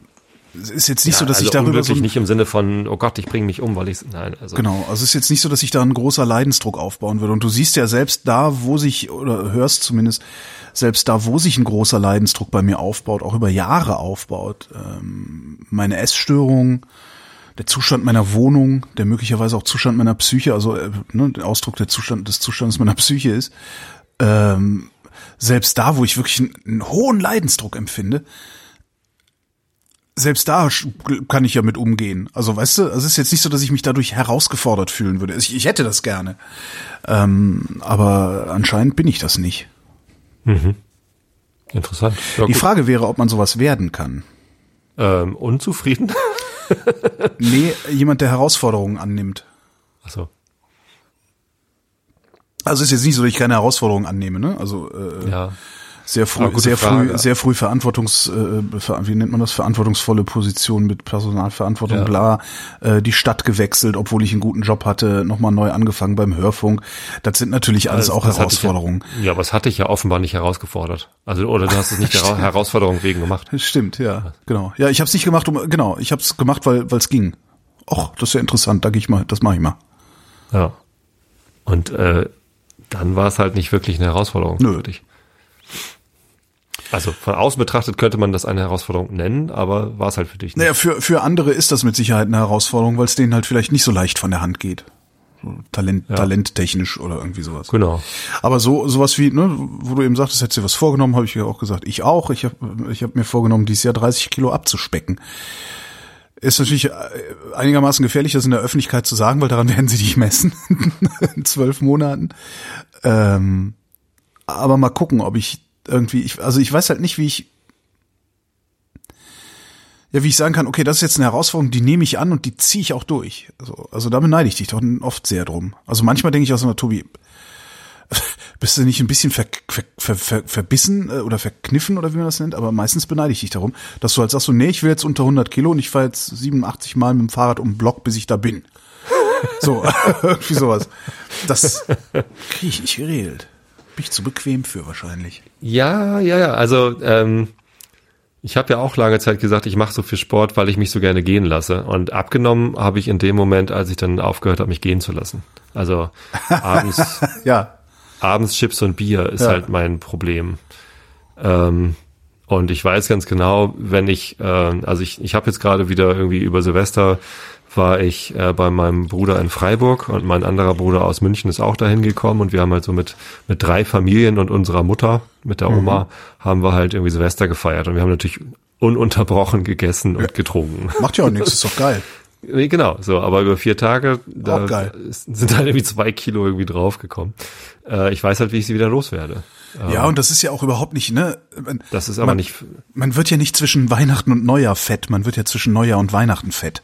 S2: es ist jetzt nicht ja, so, dass
S3: also
S2: ich darüber
S3: so nicht im Sinne von oh Gott, ich bringe mich um, weil ich nein, also
S2: genau, also es ist jetzt nicht so, dass ich da ein großer Leidensdruck aufbauen würde. Und du siehst ja selbst da, wo sich oder hörst zumindest selbst da, wo sich ein großer Leidensdruck bei mir aufbaut, auch über Jahre aufbaut, ähm, meine Essstörung, der Zustand meiner Wohnung, der möglicherweise auch Zustand meiner Psyche, also äh, ne, der Ausdruck der Zustand des Zustandes meiner Psyche ist, ähm, selbst da, wo ich wirklich einen, einen hohen Leidensdruck empfinde, selbst da kann ich ja mit umgehen. Also weißt du, es ist jetzt nicht so, dass ich mich dadurch herausgefordert fühlen würde. Ich, ich hätte das gerne, ähm, aber anscheinend bin ich das nicht.
S3: Mhm. Interessant.
S2: Ja, die Frage wäre, ob man sowas werden kann.
S3: Ähm, unzufrieden? *laughs*
S2: nee, jemand, der Herausforderungen annimmt.
S3: Ach so.
S2: Also ist jetzt nicht so, dass ich keine Herausforderungen annehme, ne? Also äh,
S3: Ja.
S2: Sehr früh, sehr
S3: Frage.
S2: früh, sehr früh Verantwortungs, äh, wie nennt man das, verantwortungsvolle Position mit Personalverantwortung,
S3: Ja.
S2: bla, äh, die Stadt gewechselt, obwohl ich einen guten Job hatte, nochmal neu angefangen beim Hörfunk. Das sind natürlich alles auch
S3: Das ich
S2: Herausforderungen.
S3: Ja, ja, aber das hatte ich ja offenbar nicht herausgefordert. Also, oder du hast es nicht der *laughs* Hera- Herausforderung wegen gemacht.
S2: Stimmt, ja, genau. Ja, ich habe es nicht gemacht, um genau, ich habe es gemacht, weil weil es ging. Och, das ist ja interessant, da gehe ich mal, das mache ich mal.
S3: Ja. Und äh, dann war es halt nicht wirklich eine Herausforderung
S2: Nö.
S3: für dich. Also von außen betrachtet könnte man das eine Herausforderung nennen, aber war es halt für dich nicht.
S2: Naja, für, für andere ist das mit Sicherheit eine Herausforderung, weil es denen halt vielleicht nicht so leicht von der Hand geht. Talent,
S3: Ja.
S2: talenttechnisch oder irgendwie sowas.
S3: Genau.
S2: Aber so sowas wie, ne, wo du eben sagtest, hättest du was vorgenommen, habe ich ja auch gesagt, ich auch. Ich habe ich hab mir vorgenommen, dieses Jahr 30 Kilo abzuspecken. Ist natürlich äh, einigermaßen gefährlich, das in der Öffentlichkeit zu sagen, weil daran *laughs* werden sie dich messen *laughs* in zwölf Monaten. Ähm, aber mal gucken, ob ich irgendwie, ich, also ich weiß halt nicht, wie ich ja, wie ich sagen kann, okay, das ist jetzt eine Herausforderung, die nehme ich an und die ziehe ich auch durch. Also, also da beneide ich dich doch oft sehr drum. Also manchmal denke ich auch so, Tobi, *laughs* bist du nicht ein bisschen ver, ver, ver, ver, verbissen äh, oder verkniffen oder wie man das nennt, aber meistens beneide ich dich darum, dass du halt sagst so, nee, ich will jetzt unter 100 Kilo und ich fahre jetzt 87 Mal mit dem Fahrrad um den Block, bis ich da bin. So, *laughs* irgendwie sowas. Das kriege ich nicht geregelt. Bin ich zu bequem für wahrscheinlich.
S3: Ja, ja, ja. Also ähm, ich habe ja auch lange Zeit gesagt, ich mache so viel Sport, weil ich mich so gerne gehen lasse. Und abgenommen habe ich in dem Moment, als ich dann aufgehört habe, mich gehen zu lassen. Also *laughs* abends,
S2: Ja,
S3: abends Chips und Bier ist
S2: Ja.
S3: halt mein Problem. Ähm, und ich weiß ganz genau, wenn ich, äh, also ich, ich habe jetzt gerade wieder irgendwie über Silvester war ich äh, bei meinem Bruder in Freiburg und mein anderer Bruder aus München ist auch dahin gekommen und wir haben halt so mit mit drei Familien und unserer Mutter mit der Oma haben wir halt irgendwie Silvester gefeiert und wir haben natürlich ununterbrochen gegessen und getrunken.
S2: macht ja auch nichts, ist doch geil. *laughs*
S3: Nee, genau, so, aber über vier Tage da sind halt irgendwie zwei Kilo irgendwie draufgekommen. Äh, ich weiß halt, wie ich sie wieder loswerde.
S2: Ja, und das ist ja auch überhaupt nicht, ne? Man,
S3: Das ist aber
S2: man,
S3: nicht,
S2: Man wird ja nicht zwischen Weihnachten und Neujahr fett, man wird ja zwischen Neujahr und Weihnachten fett.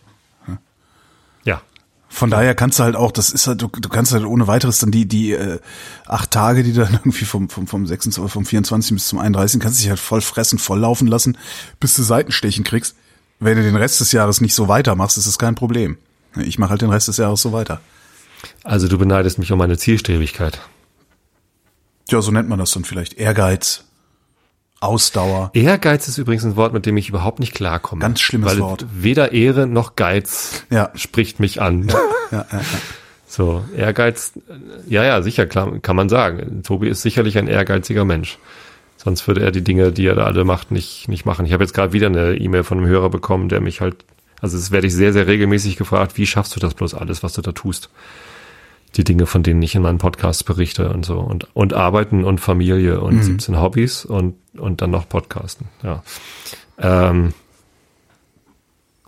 S2: Von daher kannst du halt auch, das ist halt, du, du kannst halt ohne weiteres dann die, die äh, acht Tage, die du dann *laughs* irgendwie vom, vom, vom 26, vom 24. bis zum 31. kannst du dich halt voll fressen, voll laufen lassen, bis du Seitenstechen kriegst. Wenn du den Rest des Jahres nicht so weitermachst, ist das kein Problem. Ich mache halt den Rest des Jahres so weiter.
S3: also du beneidest mich um meine Zielstrebigkeit.
S2: Ja, so nennt man das dann vielleicht. Ehrgeiz, Ausdauer.
S3: Ehrgeiz ist übrigens ein Wort, mit dem ich überhaupt nicht klarkomme.
S2: Ganz schlimmes Wort.
S3: Weder Ehre noch Geiz
S2: Ja.
S3: spricht mich an.
S2: Ja, ja, ja.
S3: So, Ehrgeiz, ja, ja, sicher, klar, kann man sagen. Tobi ist sicherlich ein ehrgeiziger Mensch. Sonst würde er die Dinge, die er da alle macht, nicht, nicht machen. Ich habe jetzt gerade wieder eine E-Mail von einem Hörer bekommen, der mich halt, also es werde ich sehr, sehr regelmäßig gefragt, wie schaffst du das bloß alles, was du da tust? Die Dinge, von denen ich in meinen Podcasts berichte und so. Und, und Arbeiten und Familie und 17 Hobbys und, und dann noch Podcasten, ja. Ähm,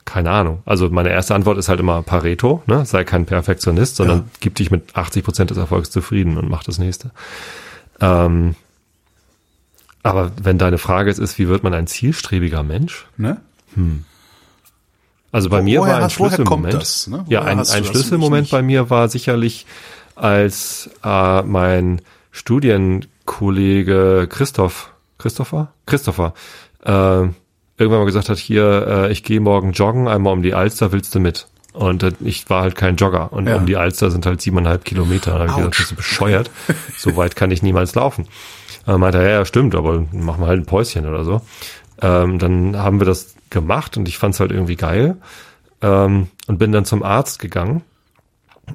S3: keine Ahnung. Also meine erste Antwort ist halt immer Pareto, ne? sei kein Perfektionist, sondern
S2: Ja.
S3: gib dich mit 80 Prozent des Erfolgs zufrieden und mach das nächste. Ähm, aber wenn deine Frage jetzt ist, wie wird man ein zielstrebiger Mensch?
S2: Ne?
S3: Also bei
S2: Wo-
S3: mir war ein
S2: hast-
S3: Schlüsselmoment.
S2: das, ne?
S3: Ja, ein, ein? Schlüsselmoment bei mir war sicherlich, als äh, mein Studienkollege Christoph, Christopher? Christopher, äh, irgendwann mal gesagt hat, hier, äh, ich gehe morgen joggen, einmal um die Alster, willst du mit? Und äh, ich war halt kein Jogger. Und
S2: Ja.
S3: um die Alster sind halt siebeneinhalb Kilometer. Da habe ich gesagt, bist du bescheuert? so weit kann ich niemals laufen. Äh, meinte er, ja, ja, stimmt, aber machen wir halt ein Päuschen oder so. Ähm, dann haben wir das gemacht und ich fand es halt irgendwie geil. Ähm, und bin dann zum Arzt gegangen,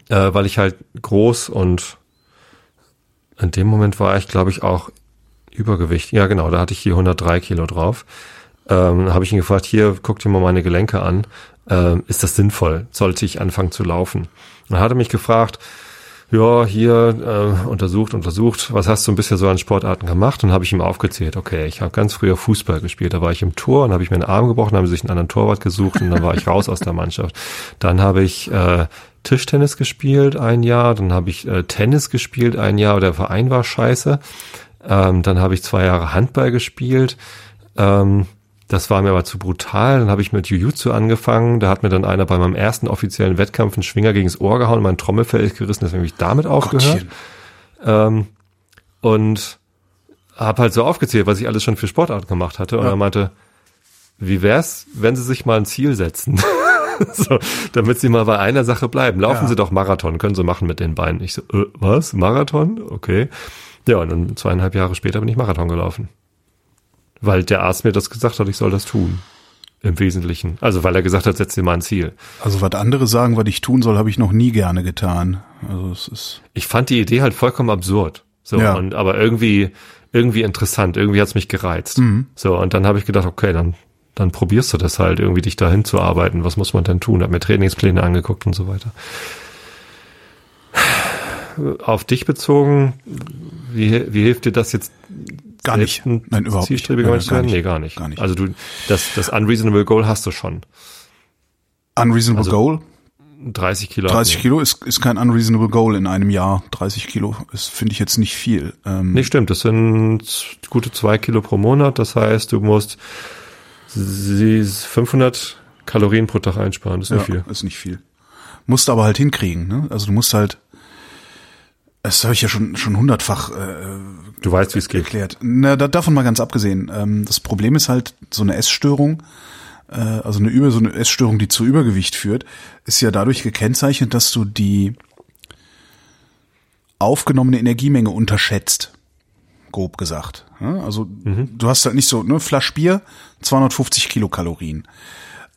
S3: äh, weil ich halt groß und in dem Moment war ich, glaube ich, auch Übergewicht. Ja, genau, da hatte ich hier 103 Kilo drauf. Ähm, habe ich ihn gefragt, hier, guck dir mal meine Gelenke an. Ähm, ist das sinnvoll? Sollte ich anfangen zu laufen? Und er mich gefragt, ja, hier äh, untersucht, untersucht, was hast du bisher so an Sportarten gemacht? Und habe ich ihm aufgezählt, okay, ich habe ganz früher Fußball gespielt, da war ich im Tor und habe ich mir einen Arm gebrochen, haben sie sich einen anderen Torwart gesucht und dann war ich raus aus der Mannschaft. Dann habe ich äh, Tischtennis gespielt ein Jahr, dann habe ich äh, Tennis gespielt ein Jahr, der Verein war scheiße. Ähm, dann habe ich zwei Jahre Handball gespielt. Ähm, das war mir aber zu brutal. Dann habe ich mit Jujutsu angefangen. Da hat mir dann einer bei meinem ersten offiziellen Wettkampf einen Schwinger gegens Ohr gehauen und mein Trommelfell ist gerissen. Deswegen habe ich damit aufgehört. Ähm, und habe halt so aufgezählt, was ich alles schon für Sportarten gemacht hatte. Und
S2: Ja.
S3: er meinte, wie wär's, wenn Sie sich mal ein Ziel setzen? *laughs* so, damit Sie mal bei einer Sache bleiben. Laufen
S2: Ja.
S3: Sie doch Marathon, können Sie machen mit den Beinen. Ich so, äh, was? Marathon? Okay. Ja, und dann zweieinhalb Jahre später bin ich Marathon gelaufen. Weil der Arzt mir das gesagt hat, ich soll das tun. Im Wesentlichen. Also weil er gesagt hat, setz dir mal ein Ziel.
S2: Also was andere sagen, was ich tun soll, habe ich noch nie gerne getan. Also es ist
S3: Ich fand die Idee halt vollkommen absurd. So,
S2: Ja.
S3: und aber irgendwie, irgendwie interessant, irgendwie hat's mich gereizt. So, und dann habe ich gedacht, okay, dann, dann probierst du das halt, irgendwie dich dahin zu arbeiten. Was muss man denn tun? Hab mir Trainingspläne angeguckt und so weiter. Auf dich bezogen, wie, wie hilft dir das jetzt
S2: gar nicht. Nein, überhaupt nicht. Nein,
S3: Mensch werden?
S2: nicht.
S3: Nee, gar nicht.
S2: Gar nicht.
S3: Also du, das, das Unreasonable Goal hast du schon.
S2: Unreasonable
S3: Also
S2: Goal.
S3: 30 Kilo.
S2: 30
S3: abnehmen.
S2: Kilo ist, ist kein unreasonable Goal in einem Jahr. 30 Kilo ist, finde ich jetzt nicht viel. Ähm,
S3: Nee, stimmt. Das sind gute zwei Kilo pro Monat. Das heißt, du musst sie 500 Kalorien pro Tag einsparen. Das ist
S2: ja,
S3: nicht viel.
S2: ist nicht viel. Musst aber halt hinkriegen. Ne? Also du musst halt, das habe ich ja schon schon hundertfach äh,
S3: Du weißt, wie es geht.
S2: erklärt. Na, da, davon mal ganz abgesehen. Ähm, das Problem ist halt so eine Essstörung, äh, also eine Über, so eine Essstörung, die zu Übergewicht führt, ist ja dadurch gekennzeichnet, dass du die aufgenommene Energiemenge unterschätzt. Grob gesagt. Ja, also du hast halt nicht so, ne, Flasch Bier, 250 Kilokalorien.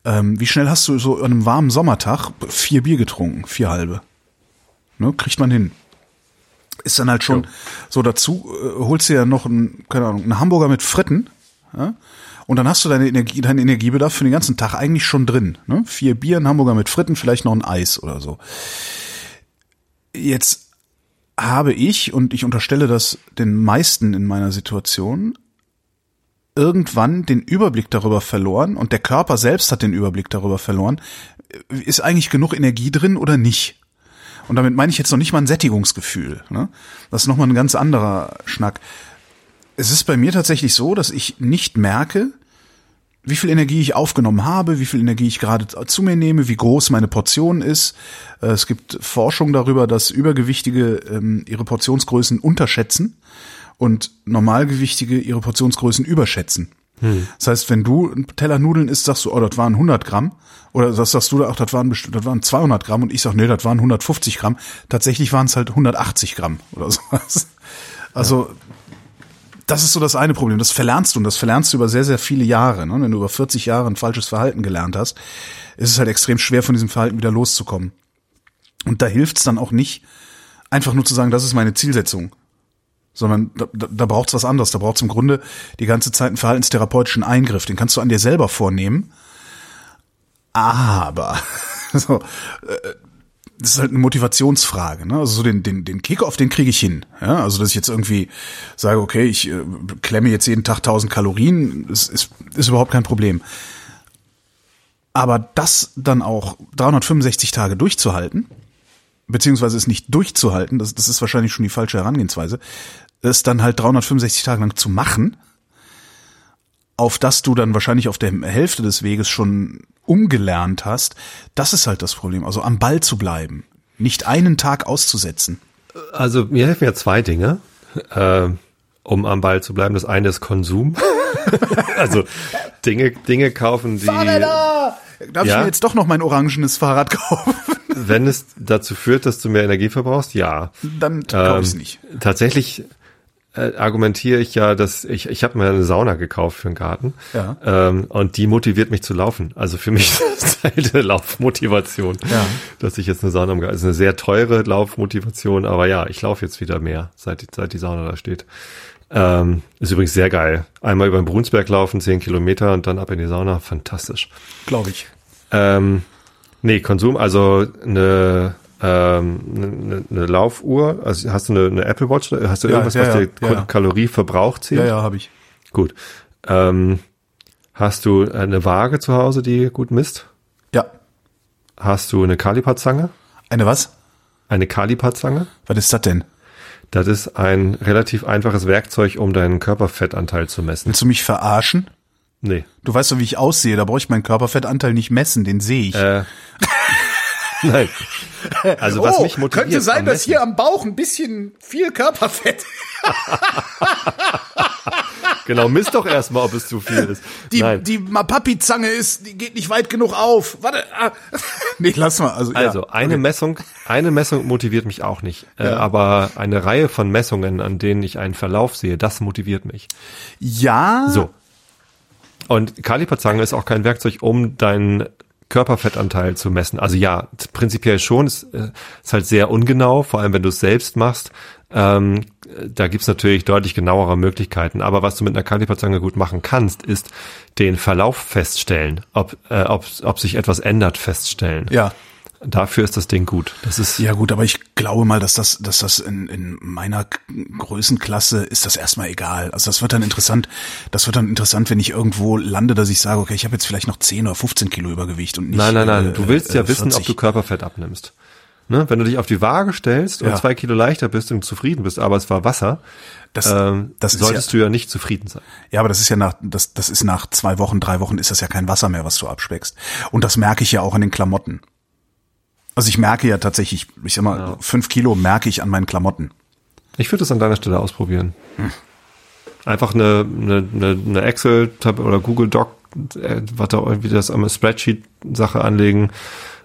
S2: Ähm, wie schnell hast du so an einem warmen Sommertag vier Bier getrunken? Vier halbe. Ne, kriegt man hin ist dann halt schon
S3: Jo.
S2: so dazu, äh, holst dir ja noch einen, keine Ahnung, einen Hamburger mit Fritten, ja? Und dann hast du deine Energie, deinen Energiebedarf für den ganzen Tag eigentlich schon drin. Ne? Vier Bier, ein Hamburger mit Fritten, vielleicht noch ein Eis oder so. Jetzt habe ich, und ich unterstelle das den meisten in meiner Situation, irgendwann den Überblick darüber verloren und der Körper selbst hat den Überblick darüber verloren, ist eigentlich genug Energie drin oder nicht? Und damit meine ich jetzt noch nicht mal ein Sättigungsgefühl. Ne? Das ist nochmal ein ganz anderer Schnack. Es ist bei mir tatsächlich so, dass ich nicht merke, wie viel Energie ich aufgenommen habe, wie viel Energie ich gerade zu mir nehme, wie groß meine Portion ist. Äh, Es gibt Forschung darüber, dass Übergewichtige ähm, ihre Portionsgrößen unterschätzen und Normalgewichtige ihre Portionsgrößen überschätzen. Das heißt, wenn du einen Teller Nudeln isst, sagst du, oh, das waren 100 Gramm. Oder das sagst du, ach, das waren, das waren 200 Gramm. Und ich sag, nee, das waren 150 Gramm. Tatsächlich waren es halt 180 Gramm oder *laughs* sowas. Also, das ist so das eine Problem. Das verlernst du und das verlernst du über sehr, sehr viele Jahre. Ne? Wenn du über 40 Jahre ein falsches Verhalten gelernt hast, ist es halt extrem schwer, von diesem Verhalten wieder loszukommen. Und da hilft es dann auch nicht, einfach nur zu sagen, das ist meine Zielsetzung. Sondern da, da, da braucht es was anderes. Da braucht es im Grunde die ganze Zeit einen verhaltenstherapeutischen Eingriff. Den kannst du an dir selber vornehmen. Aber *laughs* so, äh, das ist halt eine Motivationsfrage. Ne? Also so den, den, den Kick-Off, den kriege ich hin. Ja? Also dass ich jetzt irgendwie sage, okay, ich äh, klemme jetzt jeden Tag 1000 Kalorien, ist, ist, ist überhaupt kein Problem. Aber das dann auch 365 Tage durchzuhalten, beziehungsweise es nicht durchzuhalten, das, das ist wahrscheinlich schon die falsche Herangehensweise, es dann halt 365 Tage lang zu machen, auf das du dann wahrscheinlich auf der Hälfte des Weges schon umgelernt hast, das ist halt das Problem. Also am Ball zu bleiben, nicht einen Tag auszusetzen.
S3: Also mir helfen ja zwei Dinge, äh, um am Ball zu bleiben. Das eine ist Konsum. *laughs* also Dinge, Dinge kaufen, die,
S2: Darf
S3: Ja?
S2: ich mir jetzt doch noch mein orangenes Fahrrad kaufen?
S3: wenn es dazu führt, dass du mehr Energie verbrauchst, ja.
S2: Dann glaube ich es
S3: Ähm,
S2: nicht.
S3: Tatsächlich äh, argumentiere ich ja, dass ich ich habe mir eine Sauna gekauft für den Garten
S2: Ja.
S3: ähm, und die motiviert mich zu laufen. Also für mich *laughs* ist das Teil der Laufmotivation,
S2: Ja.
S3: dass ich jetzt eine Sauna Garten. ist eine sehr teure Laufmotivation, aber ja, ich laufe jetzt wieder mehr, seit die, seit die Sauna da steht. Ähm, ist übrigens sehr geil. Einmal über den Brunsberg laufen, zehn Kilometer und dann ab in die Sauna, fantastisch.
S2: Glaube ich.
S3: Ähm, nee, Konsum, also eine, ähm, eine, eine Laufuhr, also hast du eine, eine Apple Watch, hast du
S2: Ja,
S3: irgendwas,
S2: ja,
S3: was
S2: ja,
S3: dir
S2: ja.
S3: Kalorieverbrauch zählt?
S2: Ja, ja, habe ich.
S3: Gut. Ähm, hast du eine Waage zu Hause, die gut misst?
S2: Ja.
S3: Hast du eine Kaliperzange?
S2: Eine was?
S3: Eine Kaliperzange?
S2: Was ist das denn?
S3: Das ist ein relativ einfaches Werkzeug, um deinen Körperfettanteil zu messen.
S2: Willst du mich verarschen?
S3: Nee.
S2: Du weißt doch, wie ich aussehe. Da brauche ich meinen Körperfettanteil nicht messen. Den sehe ich.
S3: Äh, *laughs* *laughs* nein. Also was
S2: oh,
S3: mich motiviert.
S2: könnte sein, dass hier am Bauch ein bisschen viel Körperfett. *laughs*
S3: Genau, misst doch erstmal, ob es zu viel ist.
S2: Die,
S3: nein.
S2: die Mapapi-Zange ist, die geht nicht weit genug auf. Warte. Ah. *laughs* Nee, lass mal. Also,
S3: Also
S2: ja.
S3: eine Messung, eine Messung motiviert mich auch nicht. Äh,
S2: Ja.
S3: aber eine Reihe von Messungen, an denen ich einen Verlauf sehe, das motiviert mich.
S2: Ja.
S3: So. Und Kaliperzange ist auch kein Werkzeug, um deinen Körperfettanteil zu messen. Also ja, prinzipiell schon. Es äh, ist halt sehr ungenau, vor allem wenn du es selbst machst. Ähm, da gibt's natürlich deutlich genauere Möglichkeiten. Aber was du mit einer Kaliperzange gut machen kannst, ist den Verlauf feststellen, ob, äh, ob, ob sich etwas ändert, feststellen.
S2: Ja.
S3: Dafür ist das Ding gut. Das ist
S2: Ja gut, aber ich glaube mal, dass das, dass das in, in meiner Größenklasse ist das erstmal egal. Also das wird dann interessant. Das wird dann interessant, wenn ich irgendwo lande, dass ich sage, okay, ich habe jetzt vielleicht noch 10 oder 15 Kilo Übergewicht und nicht.
S3: Nein, nein, nein.
S2: äh,
S3: Du willst ja
S2: äh,
S3: wissen, ob
S2: 40.
S3: du Körperfett abnimmst. Ne? Wenn du dich auf die Waage stellst und
S2: Ja.
S3: zwei Kilo leichter bist und zufrieden bist, aber es war Wasser,
S2: Das,
S3: ähm,
S2: das
S3: solltest
S2: ja,
S3: du ja nicht zufrieden sein.
S2: ja, aber das ist ja nach, das, das ist nach zwei Wochen, drei Wochen ist das ja kein Wasser mehr, was du abspeckst. Und das merke ich ja auch an den Klamotten. Also ich merke ja tatsächlich, ich sag mal,
S3: Ja.
S2: fünf Kilo merke ich an meinen Klamotten.
S3: Ich würde es an deiner Stelle ausprobieren. Einfach eine, eine, eine, Excel oder Google Doc, äh, was da irgendwie das am Spreadsheet Sache anlegen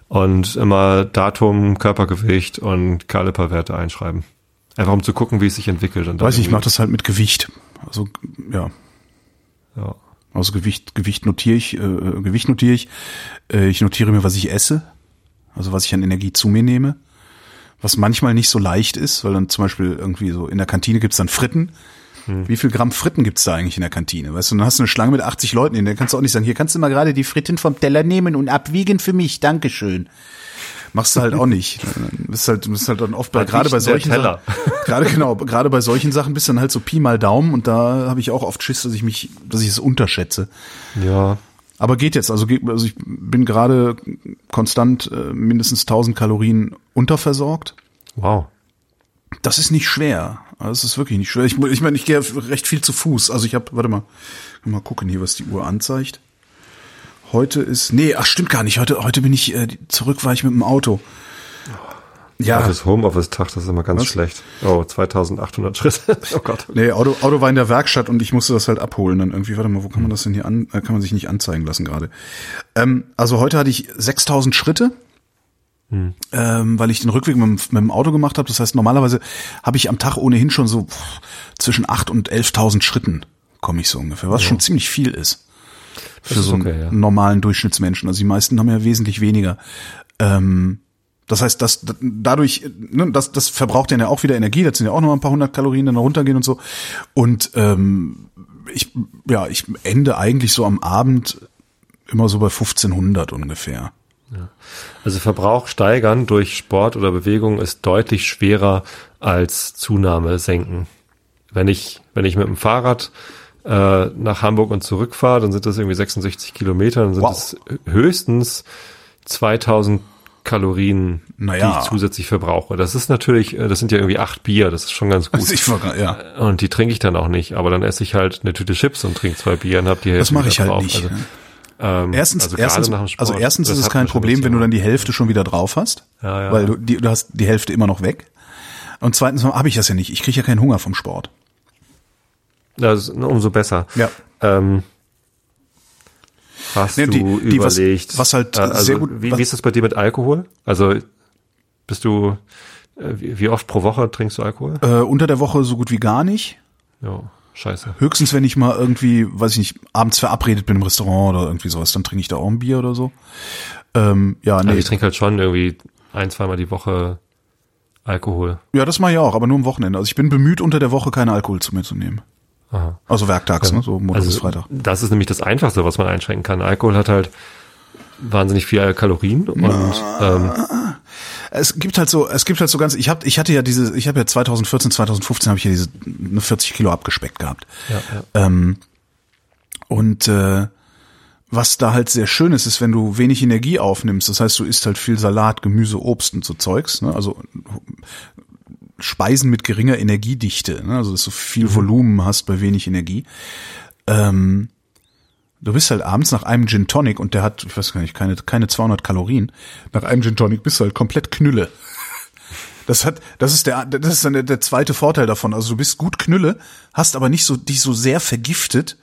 S3: und immer Datum, Körpergewicht und Kaliperwerte einschreiben. Einfach um zu gucken, wie es sich entwickelt. Und
S2: Weiß ich, ich mache das halt mit Gewicht. Also ja,
S3: Ja.
S2: Also Gewicht, Gewicht notiere ich, äh, äh, Gewicht notiere ich. Äh, ich notiere mir, was ich esse, also was ich an Energie zu mir nehme. Was manchmal nicht so leicht ist, weil dann zum Beispiel irgendwie so in der Kantine gibt's dann Fritten. Wie viel Gramm Fritten gibt's da eigentlich in der Kantine? Weißt du, dann hast du eine Schlange mit 80 Leuten in der kannst du auch nicht sagen, hier kannst du mal gerade die Fritten vom Teller nehmen und abwiegen für mich, Dankeschön. Machst du halt auch nicht. *laughs* Bist halt, bist halt dann oft bei,
S3: Dann
S2: gerade bei solchen. Sachen, *laughs* gerade genau, gerade bei solchen Sachen bist du dann halt so Pi mal Daumen und da habe ich auch oft Schiss, dass ich mich, dass ich es unterschätze.
S3: Ja.
S2: Aber geht jetzt, also, geht, also ich bin gerade konstant äh, mindestens 1000 Kalorien unterversorgt.
S3: Wow.
S2: Das ist nicht schwer. Also es ist wirklich nicht schwer. Ich, ich meine, ich gehe recht viel zu Fuß. Also ich habe, warte mal, mal gucken hier, was die Uhr anzeigt. Heute ist, nee, ach stimmt gar nicht. Heute, heute bin ich äh, zurück, war ich mit dem Auto. Ja,
S3: Das Homeoffice-Tag, das ist immer ganz
S2: Was?
S3: schlecht. Oh, 2800 Schritte. *laughs* oh Gott.
S2: nee, Auto, Auto war in der Werkstatt und ich musste das halt abholen. Dann irgendwie, warte mal, wo kann man das denn hier an? Äh, kann man sich nicht anzeigen lassen gerade. Ähm, also heute hatte ich 6000 Schritte. ähm, weil ich den Rückweg mit, dem- mit dem Auto gemacht habe. Das heißt, normalerweise habe ich am Tag ohnehin schon so pff, zwischen 8 und 11.000 Schritten komme ich so ungefähr, was schon ziemlich viel ist für
S3: ist
S2: so einen
S3: okay, ja.
S2: normalen Durchschnittsmenschen. Also die meisten haben ja wesentlich weniger. Ähm, das heißt, dass dadurch, ne, das, das verbraucht dann ja auch wieder Energie. Das sind ja auch noch ein paar hundert Kalorien, dann runtergehen und so. Und ähm, ich, ja, ich ende eigentlich so am Abend immer so bei 1500 ungefähr.
S3: Also Verbrauch steigern durch Sport oder Bewegung ist deutlich schwerer als Zunahme senken. Wenn ich, wenn ich mit dem Fahrrad äh, nach Hamburg und zurückfahre, dann sind das irgendwie 66 Kilometer, dann sind
S2: Wow.
S3: es höchstens 2000 Kalorien,
S2: Naja.
S3: die ich zusätzlich verbrauche. Das ist natürlich, äh, das sind ja irgendwie acht Bier, das ist schon ganz gut.
S2: Also ich war, ja.
S3: Und die trinke ich dann auch nicht, aber dann esse ich halt eine Tüte Chips und trinke zwei Bier und hab die Hälfte
S2: Das mache ich halt
S3: drauf.
S2: nicht.
S3: Also, ähm,
S2: Erstens,
S3: also
S2: erstens,
S3: dem Sport,
S2: also erstens ist es kein Problem, wenn du dann die Hälfte schon wieder drauf hast,
S3: Ja, ja.
S2: weil du, die, du hast die Hälfte immer noch weg. Und zweitens habe ich das ja nicht. Ich kriege ja keinen Hunger vom Sport.
S3: Das ist umso besser.
S2: Ja.
S3: Ähm, hast
S2: Nee,
S3: du
S2: die- die, was-
S3: überlegt,
S2: was halt
S3: äh, also
S2: sehr gut-
S3: wie, wie ist das bei dir mit Alkohol? Also bist du, äh, wie, oft pro Woche trinkst du Alkohol?
S2: Äh, unter der Woche so gut wie gar nicht.
S3: Ja, scheiße.
S2: Höchstens, wenn ich mal irgendwie, weiß ich nicht, abends verabredet bin im Restaurant oder irgendwie sowas, dann trinke ich da auch ein Bier oder so. Ähm, ja, nee.
S3: Also ich trinke halt schon irgendwie ein, zweimal die Woche Alkohol.
S2: ja, das mache ich auch, aber nur am Wochenende. Also ich bin bemüht, unter der Woche keinen Alkohol zu mir zu nehmen.
S3: Aha.
S2: Also werktags, ne? so Montag bis
S3: Also
S2: Freitag.
S3: das ist nämlich das Einfachste, was man einschränken kann. Alkohol hat halt wahnsinnig viel Kalorien und ähm,
S2: Es gibt halt so, es gibt halt so ganz, ich hab, ich hatte ja diese, ich habe ja 2014, 2015 habe ich ja diese ne, 40 Kilo abgespeckt gehabt.
S3: ja, ja.
S2: Ähm, und äh, was da halt sehr schön ist, ist, wenn du wenig Energie aufnimmst. Das heißt, du isst halt viel Salat, Gemüse, Obst und so Zeugs. Ne? Also Speisen mit geringer Energiedichte, ne? also dass du viel Volumen hast bei wenig Energie. Ähm, du bist halt abends nach einem Gin Tonic und der hat, ich weiß gar nicht, keine, keine 200 Kalorien. Nach einem Gin Tonic bist du halt komplett Knülle. Das hat, das ist der, das ist dann der, der zweite Vorteil davon. Also du bist gut Knülle, hast aber nicht so, dich so sehr vergiftet,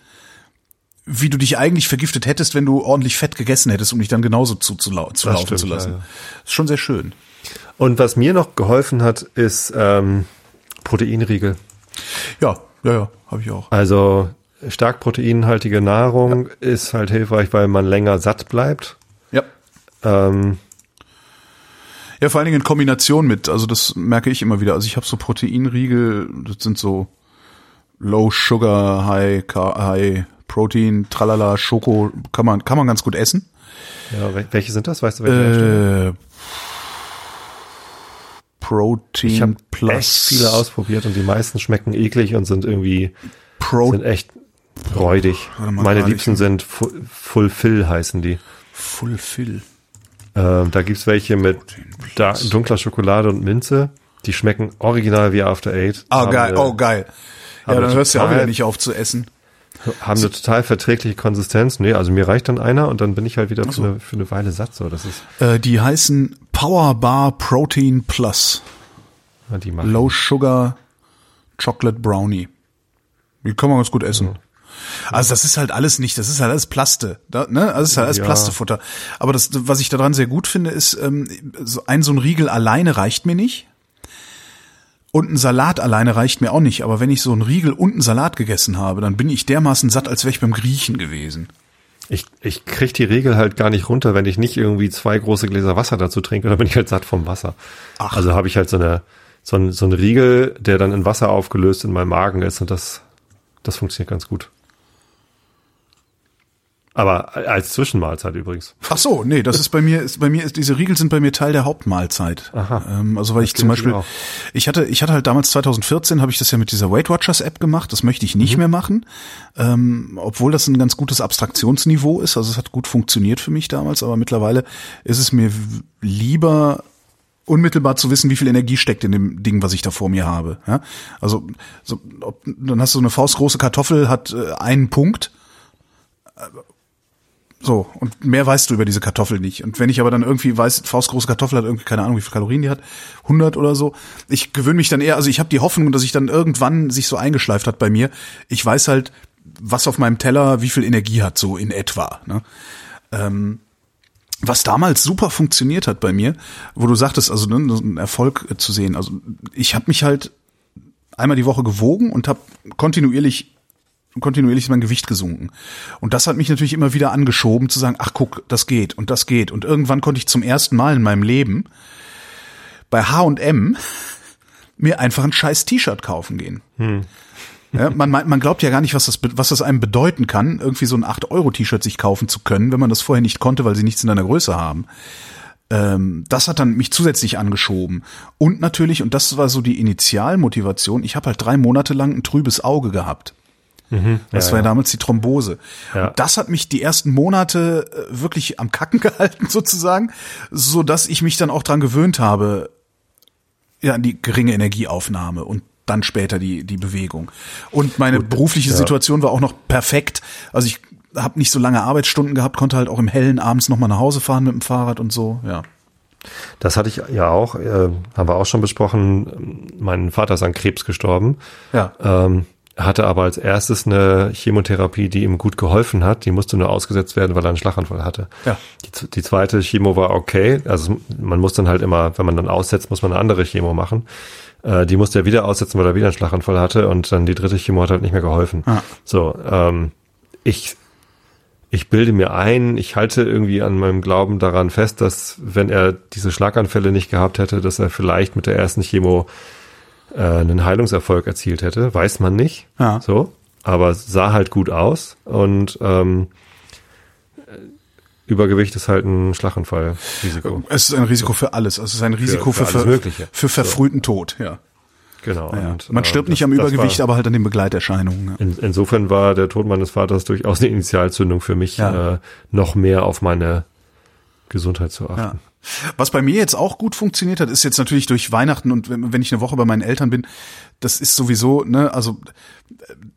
S2: wie du dich eigentlich vergiftet hättest, wenn du ordentlich Fett gegessen hättest, um dich dann genauso zu, zu, zu laufen
S3: stimmt,
S2: zu lassen.
S3: ja, ja.
S2: Ist schon sehr schön.
S3: Und was mir noch geholfen hat, ist ähm, Proteinriegel.
S2: Ja, ja, ja, habe ich auch.
S3: Also stark proteinhaltige Nahrung ist halt hilfreich, weil man länger satt bleibt.
S2: Ja.
S3: Ähm,
S2: Ja, vor allen Dingen in Kombination mit, also das merke ich immer wieder. Also ich habe so Proteinriegel, das sind so Low Sugar, High, High Protein, Tralala, Schoko, kann man, kann man ganz gut essen.
S3: ja, wel- welche sind das? Weißt du, welche?
S2: Äh, Protein
S3: Ich habe
S2: Plus.
S3: echt viele ausprobiert und die meisten schmecken eklig und sind irgendwie
S2: Pro
S3: sind echt räudig. Meine liebsten sind Fu- Fulfill heißen die.
S2: Fulfill.
S3: Ähm, da gibt's welche mit dunkler Schokolade und Minze. Die schmecken original wie After Eight.
S2: Ah,
S3: haben
S2: geil, oh geil. Ja, dann hörst du ja auch wieder nicht auf zu essen.
S3: Haben eine total verträgliche Konsistenz. Nee, also mir reicht dann einer und dann bin ich halt wieder für, eine, für eine Weile satt. So, das ist
S2: Äh, die heißen Power Bar Protein Plus.
S3: ja, die machen.
S2: Low Sugar Chocolate Brownie. Die kann man ganz gut essen. Also das ist halt alles nicht, das ist halt alles Plaste, da, ne? Das ist halt alles
S3: Ja.
S2: Plastefutter. Aber das, was ich daran sehr gut finde, ist, ähm, so ein so ein Riegel alleine reicht mir nicht. Und ein Salat alleine reicht mir auch nicht. Aber wenn ich so einen Riegel und einen Salat gegessen habe, dann bin ich dermaßen satt, als wäre ich beim Griechen gewesen.
S3: Ich, ich krieg die Regel halt gar nicht runter, wenn ich nicht irgendwie zwei große Gläser Wasser dazu trinke, dann bin ich halt satt vom Wasser.
S2: Ach.
S3: Also habe ich halt so eine so ein, so ein Riegel, der dann in Wasser aufgelöst in meinem Magen ist und das das funktioniert ganz gut. Aber als Zwischenmahlzeit übrigens.
S2: Ach so, nee, das ist bei mir, ist bei mir ist diese Riegel sind bei mir Teil der Hauptmahlzeit.
S3: Aha.
S2: Ähm, also weil ich
S3: geht
S2: zum Beispiel,
S3: natürlich
S2: ich hatte, ich hatte halt damals 2014 habe ich das ja mit dieser Weight Watchers App gemacht. Das möchte ich nicht mehr machen, ähm, obwohl das ein ganz gutes Abstraktionsniveau ist. Also es hat gut funktioniert für mich damals, aber mittlerweile ist es mir lieber unmittelbar zu wissen, wie viel Energie steckt in dem Ding, was ich da vor mir habe. Ja? Also so, ob, dann hast du so eine faustgroße Kartoffel, hat äh, einen Punkt. So, und mehr weißt du über diese Kartoffel nicht. Und wenn ich aber dann irgendwie weiß, faustgroße Kartoffel hat irgendwie keine Ahnung, wie viel Kalorien die hat, 100 oder so. Ich gewöhne mich dann eher, also ich habe die Hoffnung, dass ich dann irgendwann sich so eingeschleift hat bei mir. Ich weiß halt, was auf meinem Teller wie viel Energie hat, so in etwa. Ne? Ähm, was damals super funktioniert hat bei mir, wo du sagtest, also ne, einen Erfolg äh, zu sehen. Also ich habe mich halt einmal die Woche gewogen und habe kontinuierlich kontinuierlich ist mein Gewicht gesunken. Und das hat mich natürlich immer wieder angeschoben zu sagen, ach guck, das geht und das geht. Und irgendwann konnte ich zum ersten Mal in meinem Leben bei H&M *laughs* mir einfach ein scheiß T-Shirt kaufen gehen. Ja, man, man glaubt ja gar nicht, was das, was das einem bedeuten kann, irgendwie so ein 8-Euro-T-Shirt sich kaufen zu können, wenn man das vorher nicht konnte, weil sie nichts in deiner Größe haben. Ähm, das hat dann mich zusätzlich angeschoben. Und natürlich, und das war so die Initialmotivation, ich habe halt drei Monate lang ein trübes Auge gehabt. Das
S3: Ja,
S2: war ja
S3: ja.
S2: damals die Thrombose.
S3: Ja.
S2: Das hat mich die ersten Monate äh, wirklich am Kacken *laughs* gehalten sozusagen, so dass ich mich dann auch dran gewöhnt habe, ja, an die geringe Energieaufnahme und dann später die die Bewegung. Und meine berufliche
S3: ja.
S2: Situation war auch noch perfekt. Also ich habe nicht so lange Arbeitsstunden gehabt, konnte halt auch im hellen abends noch mal nach Hause fahren mit dem Fahrrad und so. Ja.
S3: Das hatte ich ja auch, äh, haben wir auch schon besprochen. Mein Vater ist an Krebs gestorben.
S2: Ja.
S3: Ähm, hatte aber als erstes eine Chemotherapie, die ihm gut geholfen hat. Die musste nur ausgesetzt werden, weil er einen Schlaganfall hatte.
S2: Ja.
S3: Die, die zweite Chemo war okay. Also man muss dann halt immer, wenn man dann aussetzt, muss man eine andere Chemo machen. Äh, die musste er wieder aussetzen, weil er wieder einen Schlaganfall hatte. Und dann die dritte Chemo hat halt nicht mehr geholfen.
S2: Ah.
S3: So, ähm, ich ich bilde mir ein, ich halte irgendwie an meinem Glauben daran fest, dass wenn er diese Schlaganfälle nicht gehabt hätte, dass er vielleicht mit der ersten Chemo äh, einen Heilungserfolg erzielt hätte. Weiß man nicht.
S2: Ja.
S3: So. Aber es sah halt gut aus und ähm, Übergewicht ist halt ein Schlaganfallrisiko.
S2: Es ist ein Risiko für alles. Es ist ein Risiko
S3: für
S2: für, für, für verfrühten Tod. Ja.
S3: Genau.
S2: Ja.
S3: Und,
S2: Man
S3: äh,
S2: stirbt nicht
S3: das-
S2: am Übergewicht,
S3: war,
S2: aber halt an den Begleiterscheinungen. Ja.
S3: in, insofern war der Tod meines Vaters durchaus eine Initialzündung für mich,
S2: Ja.
S3: äh, noch mehr auf meine Gesundheit zu achten.
S2: Ja. Was bei mir jetzt auch gut funktioniert hat, ist jetzt natürlich durch Weihnachten und wenn ich eine Woche bei meinen Eltern bin, das ist sowieso, ne, also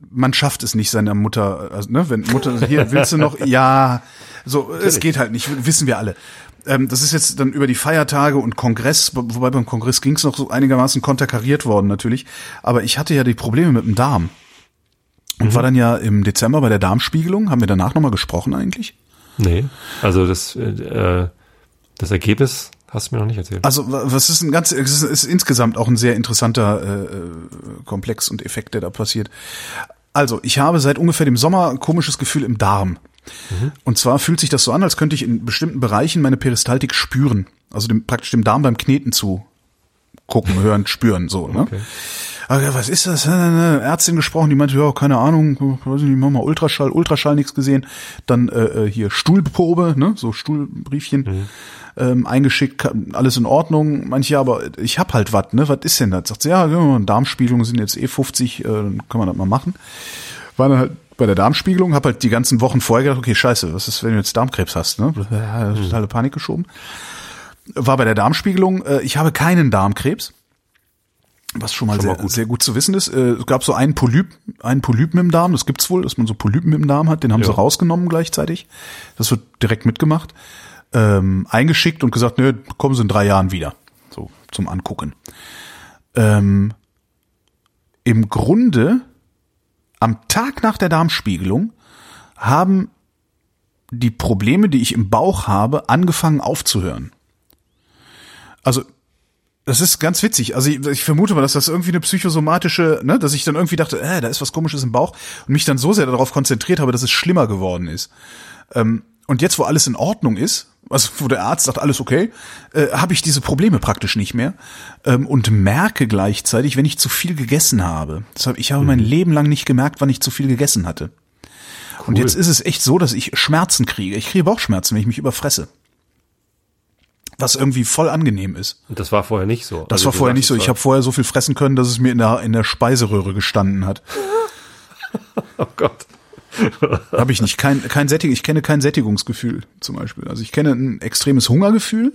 S2: man schafft es nicht seiner Mutter, also, ne, wenn Mutter hier willst du noch, *laughs* ja, so es geht halt nicht, wissen wir alle. Ähm, das ist jetzt dann über die Feiertage und Kongress, wobei beim Kongress ging es noch so einigermaßen konterkariert worden natürlich, aber ich hatte ja die Probleme mit dem Darm und mhm. war dann ja im Dezember bei der Darmspiegelung. Haben wir danach nochmal gesprochen eigentlich?
S3: Nee, also das äh, das Ergebnis hast du mir noch nicht erzählt.
S2: Also was ist ein ganz, es ist, insgesamt auch ein sehr interessanter äh, äh, Komplex und Effekt, der da passiert. Also ich habe seit ungefähr dem Sommer ein komisches Gefühl im Darm. Mhm. Und zwar fühlt sich das so an, als könnte ich in bestimmten Bereichen meine Peristaltik spüren. Also dem, praktisch dem Darm beim Kneten zu gucken, *laughs* hören, spüren, so. Ne? Okay. Aber was ist das? Ärztin gesprochen, die meinte, ja, keine Ahnung, weiß ich nicht, mach mal Ultraschall, Ultraschall nichts gesehen. Dann äh, äh hier Stuhlprobe, ne, so Stuhlbriefchen. Mhm ähm, eingeschickt, alles in Ordnung. Manche, aber ich hab halt was, ne? Was ist denn das? Sagt sie, ja, Darmspiegelungen sind jetzt eh 50, äh, dann kann man das mal machen. War dann halt bei der Darmspiegelung, hab halt die ganzen Wochen vorher gedacht, okay, scheiße, was ist, wenn du jetzt Darmkrebs hast, ne? Ja, totale mhm. Panik geschoben. War bei der Darmspiegelung, äh, ich habe keinen Darmkrebs. Was schon mal, schon sehr, mal gut. sehr gut zu wissen ist. Äh, es gab so einen Polyp, einen Polypen im Darm, das gibt's wohl, dass man so Polypen im Darm hat, den haben ja. sie rausgenommen gleichzeitig. Das wird direkt mitgemacht ähm, eingeschickt und gesagt, nö, kommen Sie in drei Jahren wieder. So zum Angucken. Ähm, Im Grunde am Tag nach der Darmspiegelung haben die Probleme, die ich im Bauch habe, angefangen aufzuhören. Also das ist ganz witzig. Also ich, ich, vermute mal, dass das irgendwie eine psychosomatische, ne, dass ich dann irgendwie dachte, äh, da ist was Komisches im Bauch und mich dann so sehr darauf konzentriert habe, dass es schlimmer geworden ist. Ähm, und jetzt, wo alles in Ordnung ist, also wo der Arzt sagt, alles okay, äh, habe ich diese Probleme praktisch nicht mehr ähm, und merke gleichzeitig, wenn ich zu viel gegessen habe. Deshalb, ich habe mhm. mein Leben lang nicht gemerkt, wann ich zu viel gegessen hatte. Cool. Und jetzt ist es echt so, dass ich Schmerzen kriege. Ich kriege Bauchschmerzen, wenn ich mich überfresse. Was irgendwie voll angenehm ist.
S3: Und das war vorher nicht so.
S2: Das also war vorher nicht so. Ich habe vorher so viel fressen können, dass es mir in der, in der Speiseröhre gestanden hat. *laughs*
S3: oh Gott. *laughs*
S2: Habe ich nicht. Kein, kein Sättig, ich kenne kein Sättigungsgefühl zum Beispiel. Also ich kenne ein extremes Hungergefühl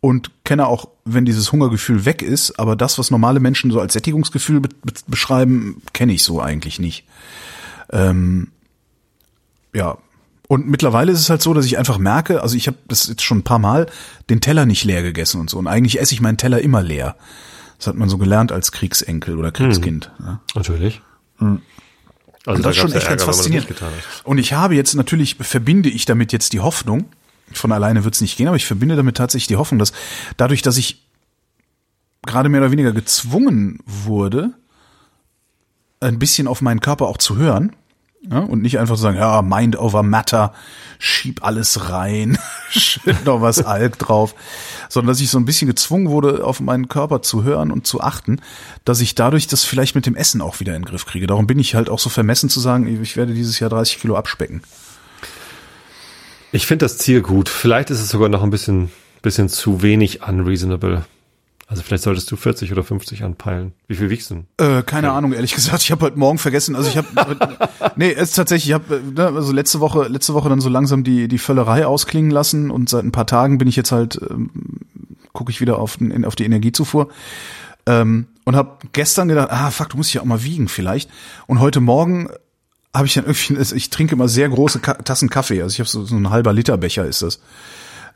S2: und kenne auch, wenn dieses Hungergefühl weg ist, aber das, was normale Menschen so als Sättigungsgefühl be beschreiben, kenne ich so eigentlich nicht. Ähm, ja. Und mittlerweile ist es halt so, dass ich einfach merke, also ich habe das jetzt schon ein paar Mal, den Teller nicht leer gegessen und so. Und eigentlich esse ich meinen Teller immer leer. Das hat man so gelernt als Kriegsenkel oder Kriegskind.
S3: Hm. Ja. Natürlich.
S2: Hm. Also und das ist schon echt Ärger, ganz faszinierend. Und ich habe jetzt natürlich, verbinde ich damit jetzt die Hoffnung, von alleine wird es nicht gehen, aber ich verbinde damit tatsächlich die Hoffnung, dass dadurch, dass ich gerade mehr oder weniger gezwungen wurde, ein bisschen auf meinen Körper auch zu hören, ja, und nicht einfach sagen, ja, Mind over Matter, schieb alles rein, *laughs* schütt noch was Alk drauf, sondern dass ich so ein bisschen gezwungen wurde, auf meinen Körper zu hören und zu achten, dass ich dadurch das vielleicht mit dem Essen auch wieder in den Griff kriege. Darum bin ich halt auch so vermessen zu sagen, ich werde dieses Jahr 30 Kilo abspecken.
S3: Ich finde das Ziel gut. Vielleicht ist es sogar noch ein bisschen, bisschen zu wenig unreasonable. Also vielleicht solltest du 40 oder 50 anpeilen. Wie viel wiegst du
S2: denn? Äh, keine ja. Ahnung, ehrlich gesagt. Ich habe heute Morgen vergessen. Also ich habe, *laughs* nee, es ist tatsächlich. Ich habe ne, also letzte Woche, letzte Woche dann so langsam die die Völlerei ausklingen lassen und seit ein paar Tagen bin ich jetzt halt, ähm, gucke ich wieder auf, den, auf die Energiezufuhr ähm, und habe gestern gedacht, ah fuck, du musst dich ja auch mal wiegen vielleicht. Und heute Morgen habe ich dann irgendwie, *laughs* ich trinke immer sehr große Tassen Kaffee. Also ich habe so, so ein halber Liter Becher ist das.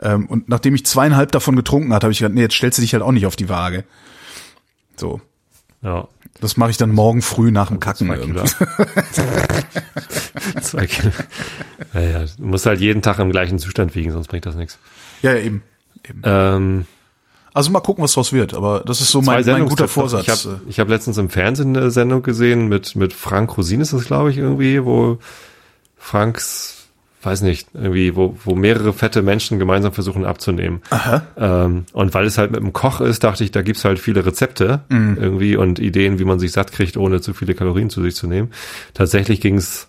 S2: Ähm, und nachdem ich zweieinhalb davon getrunken hatte, habe ich gedacht, nee, jetzt stellst du dich halt auch nicht auf die Waage. So.
S3: Ja.
S2: Das mache ich dann morgen früh nach dem Kacken.
S3: Zwei Kilo. *laughs* Zwei Kilo. Ja, ja, du musst halt jeden Tag im gleichen Zustand wiegen, sonst bringt das nichts.
S2: Ja, ja eben. eben.
S3: Ähm,
S2: also mal gucken, was draus wird, aber das ist so mein, mein guter Vorsatz.
S3: Ich habe ich hab letztens im Fernsehen eine Sendung gesehen mit, mit Frank Rosin ist das, glaube ich, irgendwie, wo Franks weiß nicht, irgendwie, wo, wo mehrere fette Menschen gemeinsam versuchen abzunehmen.
S2: Aha.
S3: Ähm, und weil es halt mit dem Koch ist, dachte ich, da gibt's halt viele Rezepte mhm. irgendwie und Ideen, wie man sich satt kriegt, ohne zu viele Kalorien zu sich zu nehmen. Tatsächlich ging's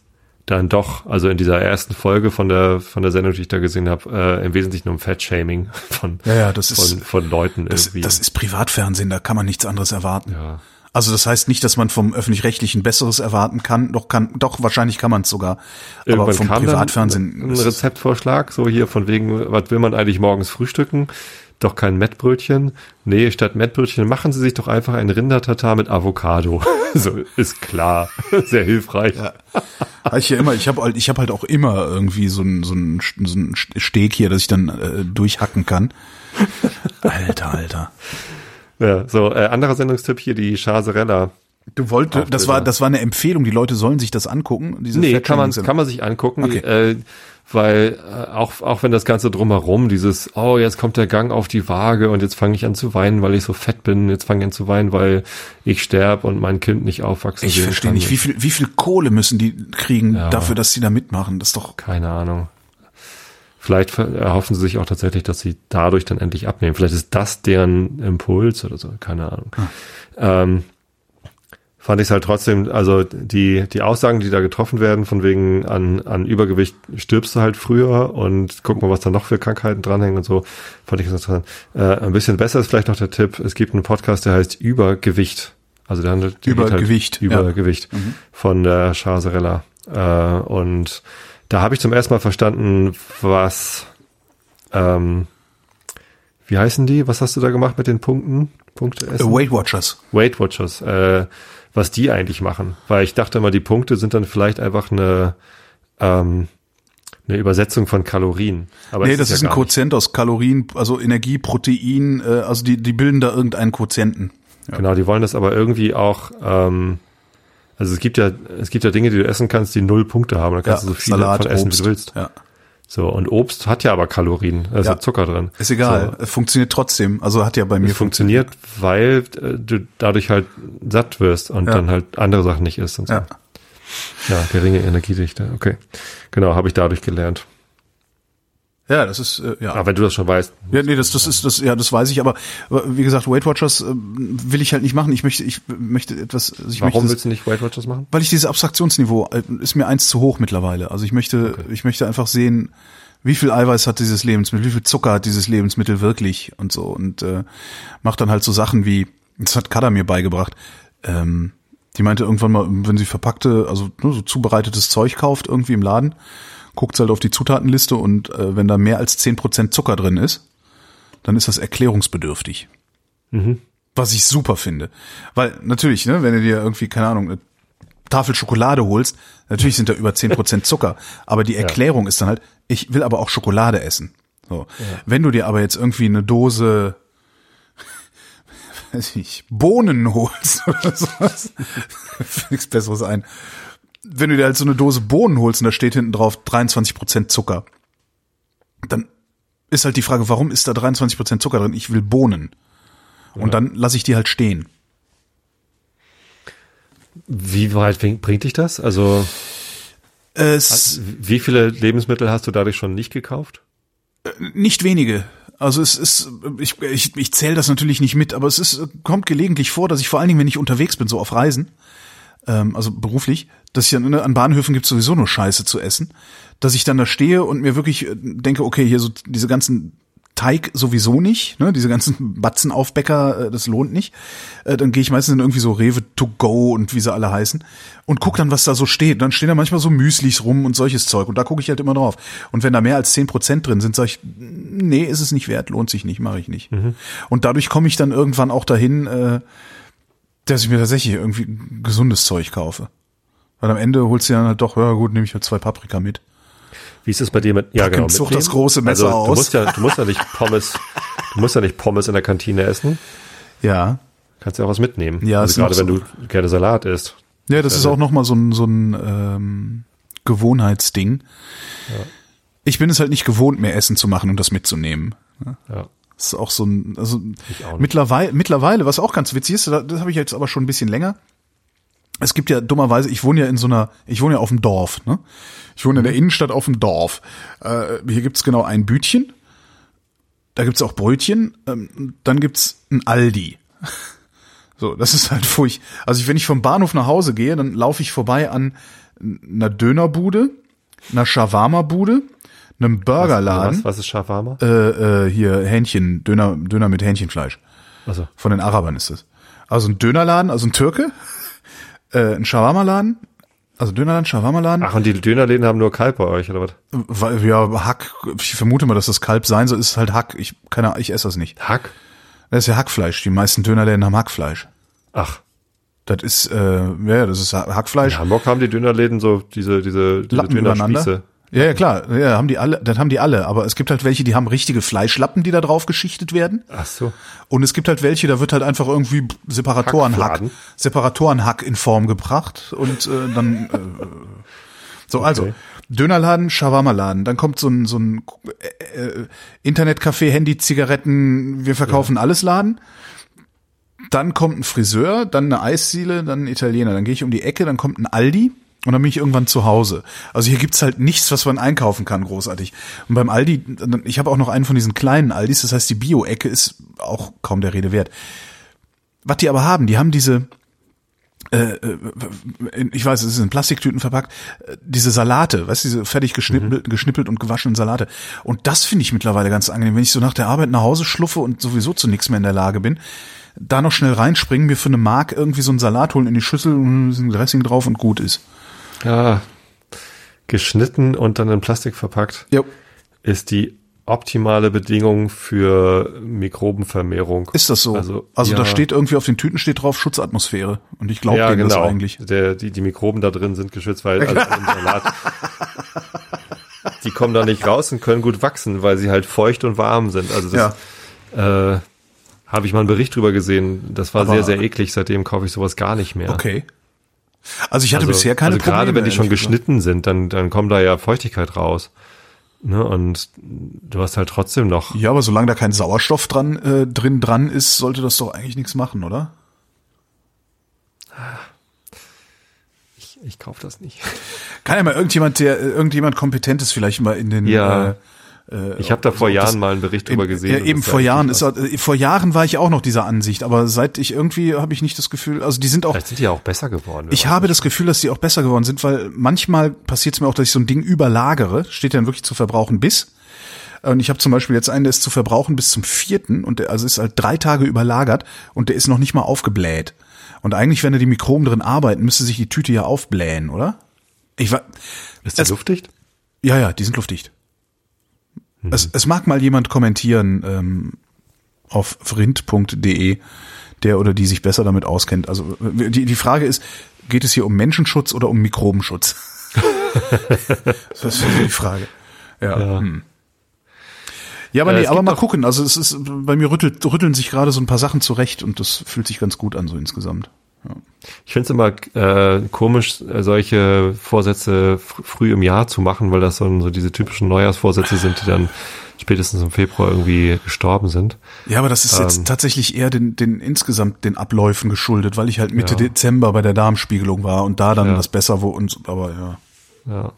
S3: dann doch, also in dieser ersten Folge von der von der Sendung, die ich da gesehen habe, äh, im Wesentlichen um Fettshaming von,
S2: ja, ja, das
S3: von,
S2: ist,
S3: von Leuten
S2: das,
S3: irgendwie.
S2: Das ist Privatfernsehen, da kann man nichts anderes erwarten.
S3: Ja.
S2: Also das heißt nicht, dass man vom öffentlich-rechtlichen Besseres erwarten kann. Doch kann, doch wahrscheinlich kann man es sogar.
S3: Irgendwann aber vom Privatfernsehen ein Rezeptvorschlag, so hier von wegen, was will man eigentlich morgens frühstücken? doch kein Mettbrötchen. Nee, statt Mettbrötchen machen Sie sich doch einfach ein Rindertatar mit Avocado. *laughs* so ist klar, *laughs* sehr hilfreich.
S2: Ja. Ich ja immer, ich habe halt, ich habe halt auch immer irgendwie so ein so ein, so ein Steak hier, das ich dann äh, durchhacken kann. Alter, Alter.
S3: Ja, so äh, anderer Sendungstipp hier die Chasarella.
S2: Du wolltest, das war das war eine Empfehlung. Die Leute sollen sich das angucken.
S3: Diese nee, kann man kann man sich angucken. Okay. Äh, weil äh, auch auch wenn das ganze drumherum dieses oh jetzt kommt der Gang auf die Waage und jetzt fange ich an zu weinen weil ich so fett bin jetzt fange ich an zu weinen weil ich sterb und mein Kind nicht aufwachsen
S2: ich verstehe nicht wie viel wie viel Kohle müssen die kriegen ja. dafür dass sie da mitmachen das ist doch
S3: keine Ahnung vielleicht erhoffen sie sich auch tatsächlich dass sie dadurch dann endlich abnehmen vielleicht ist das deren Impuls oder so keine Ahnung hm. ähm, fand ich es halt trotzdem, also die, die Aussagen, die da getroffen werden, von wegen an, an Übergewicht stirbst du halt früher und guck mal, was da noch für Krankheiten dranhängen und so, fand ich interessant. Äh, ein bisschen besser ist vielleicht noch der Tipp, es gibt einen Podcast, der heißt Übergewicht. Also der handelt
S2: über halt Gewicht,
S3: über ja. Gewicht mhm. von der Chasarella. Äh, und da habe ich zum ersten Mal verstanden, was ähm, wie heißen die? Was hast du da gemacht mit den Punkten? Punkte
S2: essen? Weight Watchers.
S3: Weight Watchers. Äh, was die eigentlich machen. Weil ich dachte immer, die Punkte sind dann vielleicht einfach eine, ähm, eine Übersetzung von Kalorien.
S2: Aber nee, das ist, ja ein Quotient aus Kalorien, also Energie, Protein, äh, also die, die bilden da irgendeinen Quotienten.
S3: Ja. Genau, die wollen das aber irgendwie auch, ähm, also es gibt ja, es gibt ja Dinge, die du essen kannst, die null Punkte haben. Da kannst ja, du so viele Salat, von essen, Obst. wie du willst. Ja. So, und Obst hat ja aber Kalorien, ist ja. Zucker drin.
S2: Ist egal, so. funktioniert trotzdem. Also hat ja bei mir
S3: es funktioniert. funktioniert, weil äh, du dadurch halt satt wirst und ja. dann halt andere Sachen nicht isst und so. Ja, ja geringe Energiedichte, okay. Genau, habe ich dadurch gelernt.
S2: Ja, das ist äh, ja.
S3: Aber wenn du das schon weißt.
S2: Ja, nee, das das ist das ja, das weiß ich, aber wie gesagt, Weight Watchers äh, will ich halt nicht machen. Ich möchte ich möchte etwas also ich
S3: Warum
S2: möchte
S3: willst du nicht Weight Watchers machen?
S2: Weil ich dieses Abstraktionsniveau äh, ist mir eins zu hoch mittlerweile. Also ich möchte okay. ich möchte einfach sehen, wie viel Eiweiß hat dieses Lebensmittel, wie viel Zucker hat dieses Lebensmittel wirklich und so und äh, macht dann halt so Sachen wie das hat Kada mir beigebracht. Ähm, die meinte irgendwann mal, wenn sie verpackte, also nur so zubereitetes Zeug kauft irgendwie im Laden, guckt halt auf die Zutatenliste und äh, wenn da mehr als zehn Prozent Zucker drin ist, dann ist das erklärungsbedürftig. Mhm. Was ich super finde. Weil natürlich, ne, wenn du dir irgendwie, keine Ahnung, eine Tafel Schokolade holst, natürlich sind da über zehn Prozent *laughs* Zucker. Aber die Erklärung ja. ist dann halt, ich will aber auch Schokolade essen. So. Ja. Wenn du dir aber jetzt irgendwie eine Dose *laughs* weiß ich, Bohnen holst oder sowas, *laughs* nichts Besseres ein wenn du dir halt so eine Dose Bohnen holst und da steht hinten drauf 23 Prozent Zucker, dann ist halt die Frage, warum ist da 23 Prozent Zucker drin? Ich will Bohnen. Und ja. dann lasse ich die halt stehen.
S3: Wie weit bringt dich das? Also es, wie viele Lebensmittel hast du dadurch schon nicht gekauft?
S2: Äh, nicht wenige. Also es ist, ich, ich, ich zähle das natürlich nicht mit, aber es ist, kommt gelegentlich vor, dass ich vor allen Dingen, wenn ich unterwegs bin, so auf Reisen, ähm, also beruflich, dass ich an, an Bahnhöfen gibt sowieso nur Scheiße zu essen, dass ich dann da stehe und mir wirklich äh, denke, okay, hier so diese ganzen Teig sowieso nicht, ne, diese ganzen *laughs* Batzenaufbäcker, äh, das lohnt nicht. Äh, dann gehe ich meistens in irgendwie so Rewe to go und wie sie alle heißen und guck dann, was da so steht. Dann stehen da manchmal so Müslis rum und solches Zeug und da gucke ich halt immer drauf. Und wenn da mehr als zehn Prozent drin sind, sage ich, nee, ist es nicht wert, lohnt sich nicht, mache ich nicht. Mhm. Und dadurch komme ich dann irgendwann auch dahin, äh, dass ich mir tatsächlich irgendwie gesundes Zeug kaufe. Weil am Ende holst du dann halt doch, ja gut, nehme ich halt zwei Paprika mit.
S3: Wie ist es bei dir mit, ja genau,
S2: mit das große Messer also,
S3: aus. Du musst ja, du musst ja nicht *laughs* Pommes, du musst ja nicht Pommes in der Kantine essen.
S2: Ja.
S3: Kannst ja auch was mitnehmen.
S2: Ja,
S3: also gerade wenn du gerne Salat isst.
S2: Ja, das ist auch nochmal so ein, so ein ähm, Gewohnheitsding. Ja. Ich bin es halt nicht gewohnt, mehr Essen zu machen und das mitzunehmen. Ja. Das ist auch so ein, also mittlerweile, mittlerweile, was auch ganz witzig ist, das habe ich jetzt aber schon ein bisschen länger. Es gibt ja dummerweise, ich wohne ja in so einer, ich wohne ja auf dem Dorf, ne? Ich wohne in der mhm. Innenstadt auf dem Dorf. Äh, hier gibt's genau ein Bütchen. Da gibt's auch Brötchen. Ähm, dann gibt's ein Aldi. So, das ist halt furcht. Also wenn ich vom Bahnhof nach Hause gehe, dann laufe ich vorbei an einer Dönerbude, einer Shawarma-Bude, einem Burgerladen.
S3: Was, was ist Shawarma?
S2: Äh, äh, hier Hähnchen, Döner, Döner mit Hähnchenfleisch. Also. Von den Arabern ist das. Also ein Dönerladen, also ein Türke, *laughs* äh, ein Shawarma-Laden, Also Dönerladen, Shawarma-Laden.
S3: Ach, und die Dönerläden haben nur Kalb bei euch, oder was?
S2: Weil, ja, Hack, ich vermute mal, dass das Kalb sein soll, ist halt Hack. Ich, keine ich esse das nicht.
S3: Hack?
S2: Das ist ja Hackfleisch. Die meisten Dönerläden haben Hackfleisch.
S3: Ach.
S2: Das ist, äh, ja, das ist Hackfleisch.
S3: In Hamburg haben die Dönerläden so diese, diese, diese. Dönerspieße.
S2: Ja, ja, klar, ja, haben die alle, das haben die alle, aber es gibt halt welche, die haben richtige Fleischlappen, die da drauf geschichtet werden.
S3: Ach so.
S2: Und es gibt halt welche, da wird halt einfach irgendwie Separatorenhack? Separatorenhack in Form gebracht und äh, dann äh, so also
S3: Okay.
S2: Dönerladen, Shawarma-Laden, dann kommt so ein so ein äh, äh, Internetcafé, Handy, Zigaretten, wir verkaufen alles Laden. Dann kommt ein Friseur, dann eine Eisdiele, dann ein Italiener. Dann gehe ich um die Ecke, dann kommt ein Aldi und dann bin ich irgendwann zu Hause. Also hier gibt's halt nichts, was man einkaufen kann, großartig. Und beim Aldi, ich habe auch noch einen von diesen kleinen Aldis, das heißt die Bio-Ecke ist auch kaum der Rede wert. Was die aber haben, die haben diese, äh, äh, ich weiß, es ist in Plastiktüten verpackt, äh, diese Salate, weißt du, diese fertig geschnippelt, geschnippelt und gewaschenen Salate. Und das finde ich mittlerweile ganz angenehm, wenn ich so nach der Arbeit nach Hause schluffe und sowieso zu nichts mehr in der Lage bin, da noch schnell reinspringen, mir für eine Mark irgendwie so einen Salat holen in die Schüssel und ein bisschen Dressing drauf und gut ist.
S3: Ja. Geschnitten und dann in Plastik verpackt
S2: Ja,
S3: ist die optimale Bedingung für Mikrobenvermehrung.
S2: ist das so?
S3: Also,
S2: Also,
S3: ja.
S2: da steht irgendwie auf den Tüten steht drauf Schutzatmosphäre und ich glaube
S3: ja, genau.
S2: das eigentlich.
S3: Der, die, die Mikroben da drin sind geschützt, weil also im Salat, *laughs* die kommen da nicht raus und können gut wachsen, weil sie halt feucht und warm sind. Also das äh, habe ich mal einen Bericht drüber gesehen. Das war
S2: Aber-
S3: sehr, sehr eklig. Seitdem kaufe ich sowas gar nicht mehr.
S2: Okay. Also ich hatte
S3: Also,
S2: bisher keine
S3: also gerade
S2: Probleme.
S3: wenn die schon
S2: ehrlich gesagt.
S3: geschnitten sind, dann, dann kommt da ja Feuchtigkeit raus. Ne? Und du hast halt trotzdem noch.
S2: Ja, aber solange da kein Sauerstoff dran äh, drin dran ist, sollte das doch eigentlich nichts machen, oder?
S3: Ich, ich kaufe das nicht.
S2: Kann ja mal irgendjemand, der äh, irgendjemand kompetentes vielleicht mal in den
S3: Ja.
S2: äh, äh,
S3: Ich habe da vor Jahren
S2: das-
S3: mal einen Bericht drüber gesehen.
S2: Ja,
S3: und
S2: eben vor Jahren ist äh, vor Jahren war ich auch noch dieser Ansicht, aber seit ich irgendwie habe ich nicht das Gefühl, also die sind auch
S3: Vielleicht sind die ja auch besser geworden.
S2: ich habe das Gefühl, dass die auch besser geworden sind, weil manchmal passiert es mir auch, dass ich so ein Ding überlagere, steht dann wirklich zu verbrauchen bis. Und ich habe zum Beispiel jetzt einen, der ist zu verbrauchen bis zum vierten und der also ist halt drei Tage überlagert und der ist noch nicht mal aufgebläht. Und eigentlich, wenn da die Mikroben drin arbeiten, müsste sich die Tüte ja aufblähen, oder? Ich war,
S3: Ist der
S2: es-
S3: luftdicht?
S2: ja, ja, die sind luftdicht. Es, es mag mal jemand kommentieren ähm, auf vrind.de, der oder die sich besser damit auskennt. Also die, die Frage ist, geht es hier um Menschenschutz oder um Mikrobenschutz? *laughs* das ist die Frage. Ja.
S3: Ja.
S2: Hm. Ja, aber
S3: Äh,
S2: nee, aber mal gucken. Also es ist bei mir rüttelt, rütteln sich gerade so ein paar Sachen zurecht und das fühlt sich ganz gut an so insgesamt.
S3: Ich finde es immer äh, komisch, solche Vorsätze fr früh im Jahr zu machen, weil das so, so diese typischen Neujahrsvorsätze sind, die dann spätestens im Februar irgendwie gestorben sind.
S2: Ja, aber das ist jetzt
S3: Ähm.
S2: tatsächlich eher den, den insgesamt den Abläufen geschuldet, weil ich halt Mitte
S3: Ja.
S2: Dezember bei der Darmspiegelung war und da dann
S3: Ja.
S2: das besser wo und aber ja.
S3: Ja.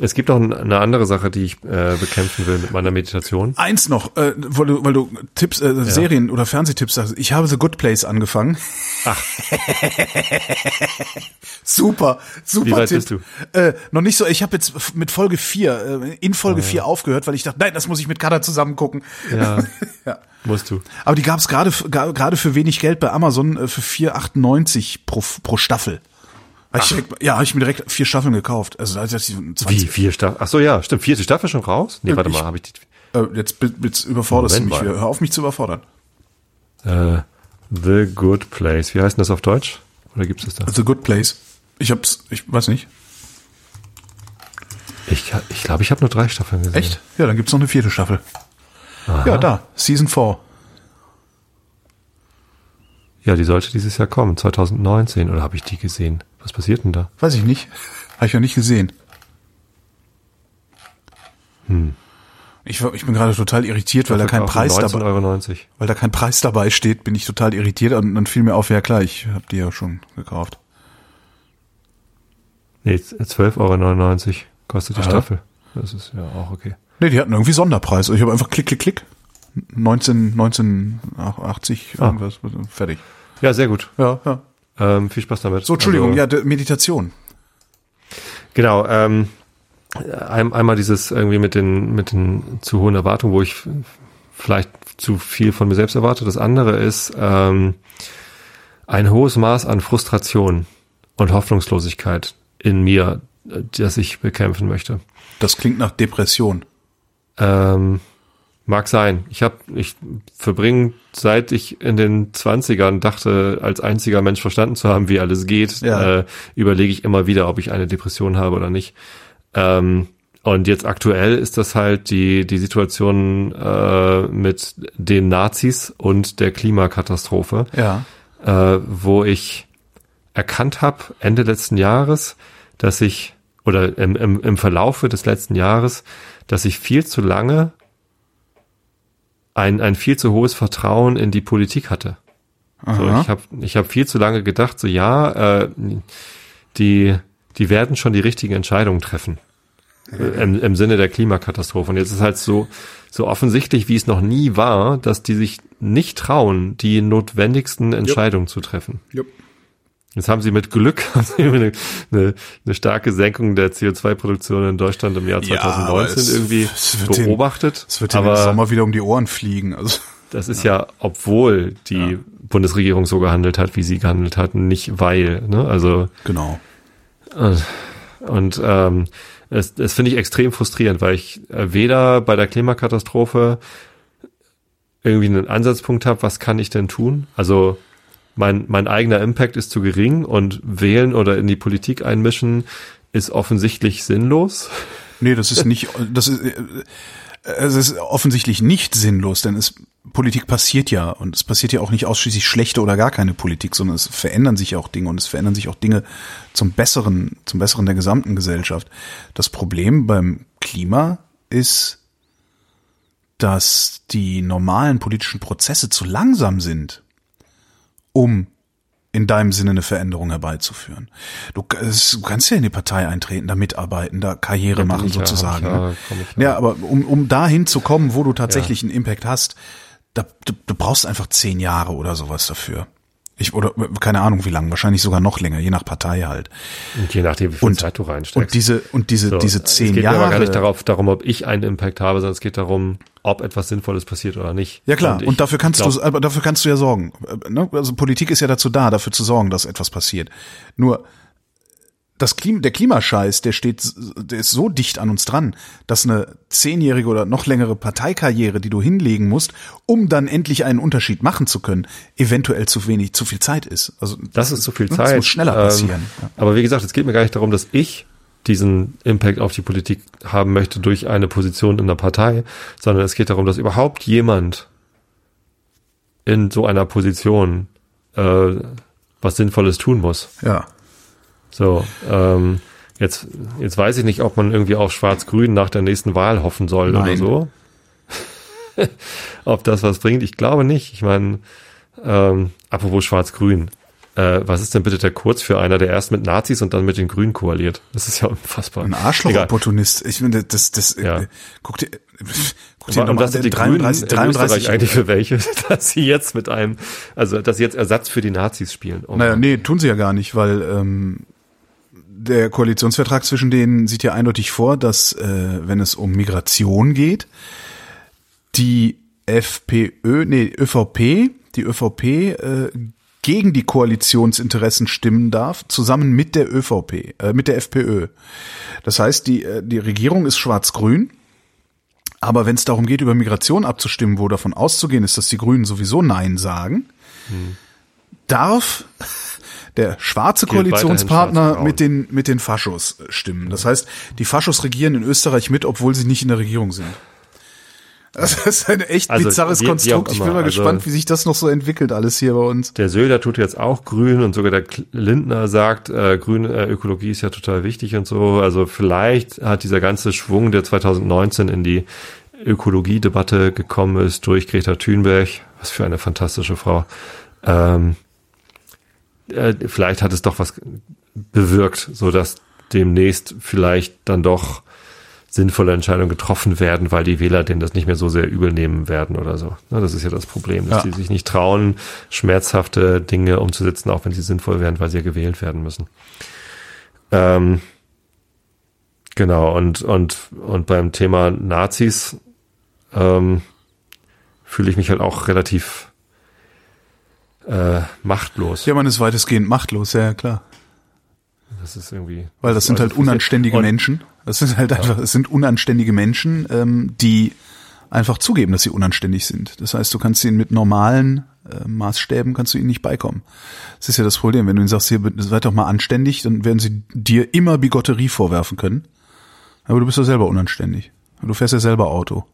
S3: Es gibt auch eine andere Sache, die ich äh, bekämpfen will mit meiner Meditation.
S2: Eins noch, äh, weil du, weil du Tipps, äh, Serien oder Fernsehtipps sagst. Ich habe The Good Place angefangen.
S3: Ach. *laughs*
S2: super, super
S3: Wie weit
S2: Tipp.
S3: bist du?
S2: Äh, noch nicht so. Ich habe jetzt mit Folge 4, äh, in Folge 4 aufgehört, weil ich dachte, nein, das muss ich mit Kada zusammen gucken.
S3: Ja, *laughs*
S2: ja.
S3: musst du.
S2: Aber die gab es gerade gerade für wenig Geld bei Amazon äh, für 4,98 pro, pro Staffel. Hab ich direkt, ja, habe ich mir direkt vier Staffeln gekauft. Also die 20,
S3: Wie, vier Staffeln? Ach so, ja, stimmt. Vierte Staffel schon raus? Nee, warte
S2: Ich-
S3: mal, habe ich die...
S2: Äh, jetzt, jetzt überforderst
S3: Moment
S2: du mich wieder. Hör auf mich zu überfordern.
S3: Äh, The Good Place. Wie heißt denn das auf Deutsch? Oder gibt es das da?
S2: The Good Place. Ich hab's, ich weiß nicht.
S3: Ich glaube, ich, glaub, ich habe nur drei Staffeln gesehen.
S2: Echt? Ja, dann gibt's noch eine vierte Staffel. Ja, da. Season 4.
S3: Ja, die sollte dieses Jahr kommen, 2019. Oder habe ich die gesehen? Was passiert denn da?
S2: Weiß ich nicht. Habe ich ja nicht gesehen. Hm. Ich, ich bin gerade total irritiert, weil da kein Preis dabei,
S3: 19,90 Euro.
S2: weil da kein Preis dabei steht, bin ich total irritiert und dann fiel mir auf, ja klar, ich habe die ja schon gekauft.
S3: Nee, 12,99 Euro kostet die
S2: Aha.
S3: Staffel. Das ist ja auch okay.
S2: Nee, die hatten irgendwie Sonderpreis. Ich habe einfach klick, klick, klick. 19, 1980,
S3: Ah.
S2: irgendwas, fertig.
S3: Ja, sehr gut.
S2: Ja, ja.
S3: Ähm, viel Spaß damit.
S2: So, Entschuldigung,
S3: Also,
S2: ja, Meditation.
S3: Genau, ähm, ein, einmal dieses irgendwie mit den, mit den zu hohen Erwartungen, wo ich vielleicht zu viel von mir selbst erwarte. Das andere ist ähm, ein hohes Maß an Frustration und Hoffnungslosigkeit in mir, äh, das ich bekämpfen möchte.
S2: Das klingt nach Depression.
S3: Ähm, mag sein. Ich habe, ich verbringe, seit ich in den Zwanzigern dachte, als einziger Mensch verstanden zu haben, wie alles geht,
S2: Ja.
S3: äh, überlege ich immer wieder, ob ich eine Depression habe oder nicht. Ähm, und jetzt aktuell ist das halt die, die Situation äh, mit den Nazis und der Klimakatastrophe
S2: Ja.
S3: äh, wo ich erkannt habe, Ende letzten Jahres, dass ich, oder im, im, im Verlaufe des letzten Jahres, dass ich viel zu lange ein, ein viel zu hohes Vertrauen in die Politik hatte. So, ich habe ich hab viel zu lange gedacht, so ja, äh, die, die werden schon die richtigen Entscheidungen treffen. Äh, Im, Im Sinne der Klimakatastrophe. Und jetzt ist halt so, so offensichtlich, wie es noch nie war, dass die sich nicht trauen, die notwendigsten Entscheidungen zu treffen.
S2: Jupp.
S3: Jetzt haben sie mit Glück *laughs* eine, eine, eine starke Senkung der CO2-Produktion in Deutschland im Jahr
S2: Ja, aber
S3: 2019
S2: es-
S3: irgendwie
S2: es wird den-
S3: beobachtet.
S2: Es wird dir im
S3: aber
S2: Sommer wieder um die Ohren fliegen. Also
S3: das ist ja, obwohl die Bundesregierung so gehandelt hat, wie sie gehandelt hat, nicht weil. Ne? Also
S2: genau.
S3: und ähm, es, das finde ich extrem frustrierend, weil ich äh, weder bei der Klimakatastrophe irgendwie einen Ansatzpunkt habe, was kann ich denn tun? Also mein, mein eigener Impact ist zu gering und wählen oder in die Politik einmischen ist offensichtlich sinnlos.
S2: Nee, das ist nicht, das ist, äh, es ist offensichtlich nicht sinnlos, denn es, Politik passiert ja und es passiert ja auch nicht ausschließlich schlechte oder gar keine Politik, sondern es verändern sich auch Dinge und es verändern sich auch Dinge zum Besseren, zum Besseren der gesamten Gesellschaft. Das Problem beim Klima ist, dass die normalen politischen Prozesse zu langsam sind, um in deinem Sinne eine Veränderung herbeizuführen. Du, du kannst ja in die Partei eintreten, da mitarbeiten, da Karriere
S3: bin
S2: machen
S3: ja,
S2: sozusagen.
S3: ja,
S2: ne?
S3: ich
S2: ja, aber um, um dahin zu kommen, wo du tatsächlich einen Impact hast, da, du, du brauchst einfach zehn Jahre oder sowas dafür. Ich, oder keine Ahnung wie lang, wahrscheinlich sogar noch länger, je nach Partei halt.
S3: Und je nachdem, wie viel
S2: Und,
S3: Zeit du reinsteckst.
S2: und diese, und diese,
S3: So,
S2: diese zehn
S3: es geht
S2: Jahre.
S3: mir aber gar nicht darauf, darum, ob ich einen Impact habe, sondern es geht darum, ob etwas Sinnvolles passiert oder nicht.
S2: Ja klar, und,
S3: ich
S2: dafür kannst
S3: glaub,
S2: du, aber dafür kannst du ja sorgen. Äh, Ne? Also Politik ist ja dazu da, dafür zu sorgen, dass etwas passiert. Nur das Klima, der Klimascheiß, der steht, der ist so dicht an uns dran, dass eine zehnjährige oder noch längere Parteikarriere, die du hinlegen musst, um dann endlich einen Unterschied machen zu können, eventuell zu wenig, zu viel Zeit ist. Also
S3: Das ist zu viel
S2: ne,
S3: Zeit.
S2: Das muss schneller
S3: Ähm,
S2: passieren. ja.
S3: Aber wie gesagt, es geht mir gar nicht darum, dass ich diesen Impact auf die Politik haben möchte durch eine Position in der Partei, sondern es geht darum, dass überhaupt jemand in so einer Position äh, was Sinnvolles tun muss.
S2: Ja.
S3: So, ähm, jetzt, jetzt weiß ich nicht, ob man irgendwie auf Schwarz-Grün nach der nächsten Wahl hoffen soll oder
S2: Nein.
S3: so. *laughs* ob das was bringt, ich glaube nicht. Ich meine, ähm, apropos Schwarz-Grün, äh, was ist denn bitte der Kurz für einer, der erst mit Nazis und dann mit den Grünen koaliert? Das ist ja unfassbar.
S2: Ein. Arschloch-Opportunist. Ich finde, das, das,
S3: Ja.
S2: äh, guck dir, guck dir nochmal
S3: was sind die
S2: 33,
S3: Grünen in
S2: 33,
S3: Österreich eigentlich für welche? *laughs* Dass sie jetzt mit einem, also dass sie jetzt Ersatz für die Nazis spielen. Oh
S2: Naja, nee, tun sie ja gar nicht, weil ähm, der Koalitionsvertrag zwischen denen sieht ja eindeutig vor, dass äh, wenn es um Migration geht, die FPÖ, nee, ÖVP, die ÖVP äh, gegen die Koalitionsinteressen stimmen darf, zusammen mit der ÖVP, äh, mit der FPÖ. Das heißt, die, äh, die Regierung ist schwarz-grün, aber wenn es darum geht, über Migration abzustimmen, wo davon auszugehen ist, dass die Grünen sowieso Nein sagen, darf der schwarze
S3: Gilt
S2: Koalitionspartner mit den, mit den Faschos stimmen. Das heißt, die Faschos regieren in Österreich mit, obwohl sie nicht in der Regierung sind. Das ist ein echt
S3: Also,
S2: bizarres
S3: wie- wie
S2: Konstrukt. Ich bin mal
S3: Also-
S2: gespannt, wie sich das noch so entwickelt, alles hier bei uns.
S3: Der Söder tut jetzt auch grün und sogar der Lindner sagt, äh, grüne äh, Ökologie ist ja total wichtig und so. Also vielleicht hat dieser ganze Schwung, der 2019 in die Ökologiedebatte gekommen ist, durch Greta Thunberg, was für eine fantastische Frau, ähm, äh, vielleicht hat es doch was bewirkt, so dass demnächst vielleicht dann doch sinnvolle Entscheidungen getroffen werden, weil die Wähler denen das nicht mehr so sehr übel nehmen werden oder so. Ne, das ist ja das Problem, dass
S2: Ja.
S3: die sich nicht trauen, schmerzhafte Dinge umzusetzen, auch wenn sie sinnvoll wären, weil sie ja gewählt werden müssen. Ähm, genau, und, und, und beim Thema Nazis ähm, fühle ich mich halt auch relativ äh, machtlos.
S2: Ja, man ist weitestgehend machtlos, ja, ja, klar.
S3: Das ist irgendwie.
S2: Weil das sind halt unanständige
S3: Und-
S2: Menschen. Das sind halt einfach, es sind unanständige Menschen, ähm, die einfach zugeben, dass sie unanständig sind. Das heißt, du kannst ihnen mit normalen äh, Maßstäben kannst du ihnen nicht beikommen. Das ist ja das Problem. Wenn du ihnen sagst, hier, seid doch mal anständig, dann werden sie dir immer Bigotterie vorwerfen können. Aber du bist ja selber unanständig. Du fährst ja selber Auto.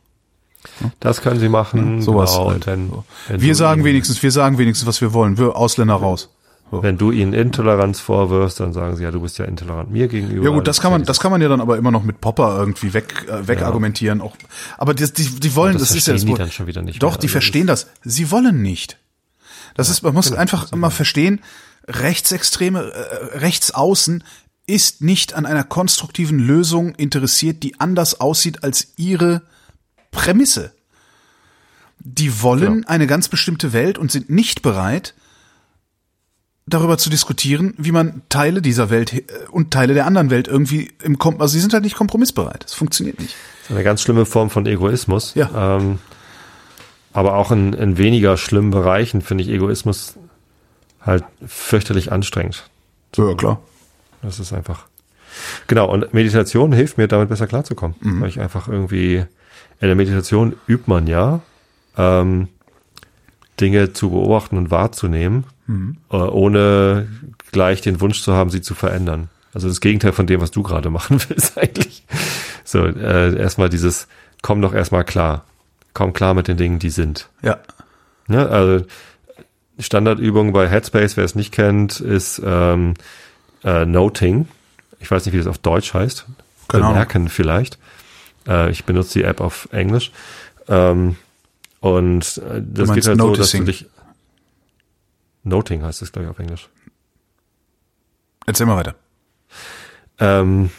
S3: Das können sie machen.
S2: Sowas
S3: genau,
S2: halt. Wir sagen wenigstens, wir sagen wenigstens, was wir wollen. Wir Ausländer raus. So.
S3: Wenn du ihnen Intoleranz vorwirfst, dann sagen sie, ja, du bist ja intolerant mir gegenüber.
S2: Ja gut, das kann man, das kann man ja dann aber immer noch mit Popper irgendwie weg, äh, wegargumentieren. Auch, aber das, die, die wollen,
S3: das
S2: das, ist ja das
S3: die dann schon wieder nicht
S2: Doch,
S3: mehr.
S2: die
S3: Also
S2: verstehen das. Sie wollen nicht. Das ist, man muss
S3: genau,
S2: einfach immer verstehen, Rechtsextreme, äh, Rechtsaußen ist nicht an einer konstruktiven Lösung interessiert, die anders aussieht als ihre Prämisse. Die wollen
S3: Genau.
S2: eine ganz bestimmte Welt und sind nicht bereit, darüber zu diskutieren, wie man Teile dieser Welt äh, und Teile der anderen Welt irgendwie im Kom also sie sind halt nicht kompromissbereit. Das funktioniert nicht.
S3: Das ist eine ganz schlimme Form von Egoismus.
S2: Ja.
S3: Ähm, aber auch in, in weniger schlimmen Bereichen finde ich Egoismus halt fürchterlich anstrengend.
S2: Ja, klar.
S3: Das ist einfach. Genau, und Meditation hilft mir, damit besser klarzukommen.
S2: Mhm.
S3: Weil ich einfach irgendwie, in der Meditation übt man ja, ähm, Dinge zu beobachten und wahrzunehmen,
S2: Mhm.
S3: äh, ohne gleich den Wunsch zu haben, sie zu verändern. Also das Gegenteil von dem, was du gerade machen *laughs* willst eigentlich. So, äh, erstmal dieses, komm doch erstmal klar. Komm klar mit den Dingen, die sind.
S2: Ja.
S3: Ne? Also Standardübung bei Headspace, wer es nicht kennt, ist ähm, äh, Noting. Ich weiß nicht, wie das auf Deutsch heißt.
S2: Ahnung.
S3: Bemerken vielleicht. Äh, ich benutze die App auf Englisch. Ähm, und äh, das geht halt so, dass
S2: Noticing.
S3: du dich Noting heißt es, glaube ich, auf Englisch.
S2: Erzähl mal weiter.
S3: Ähm,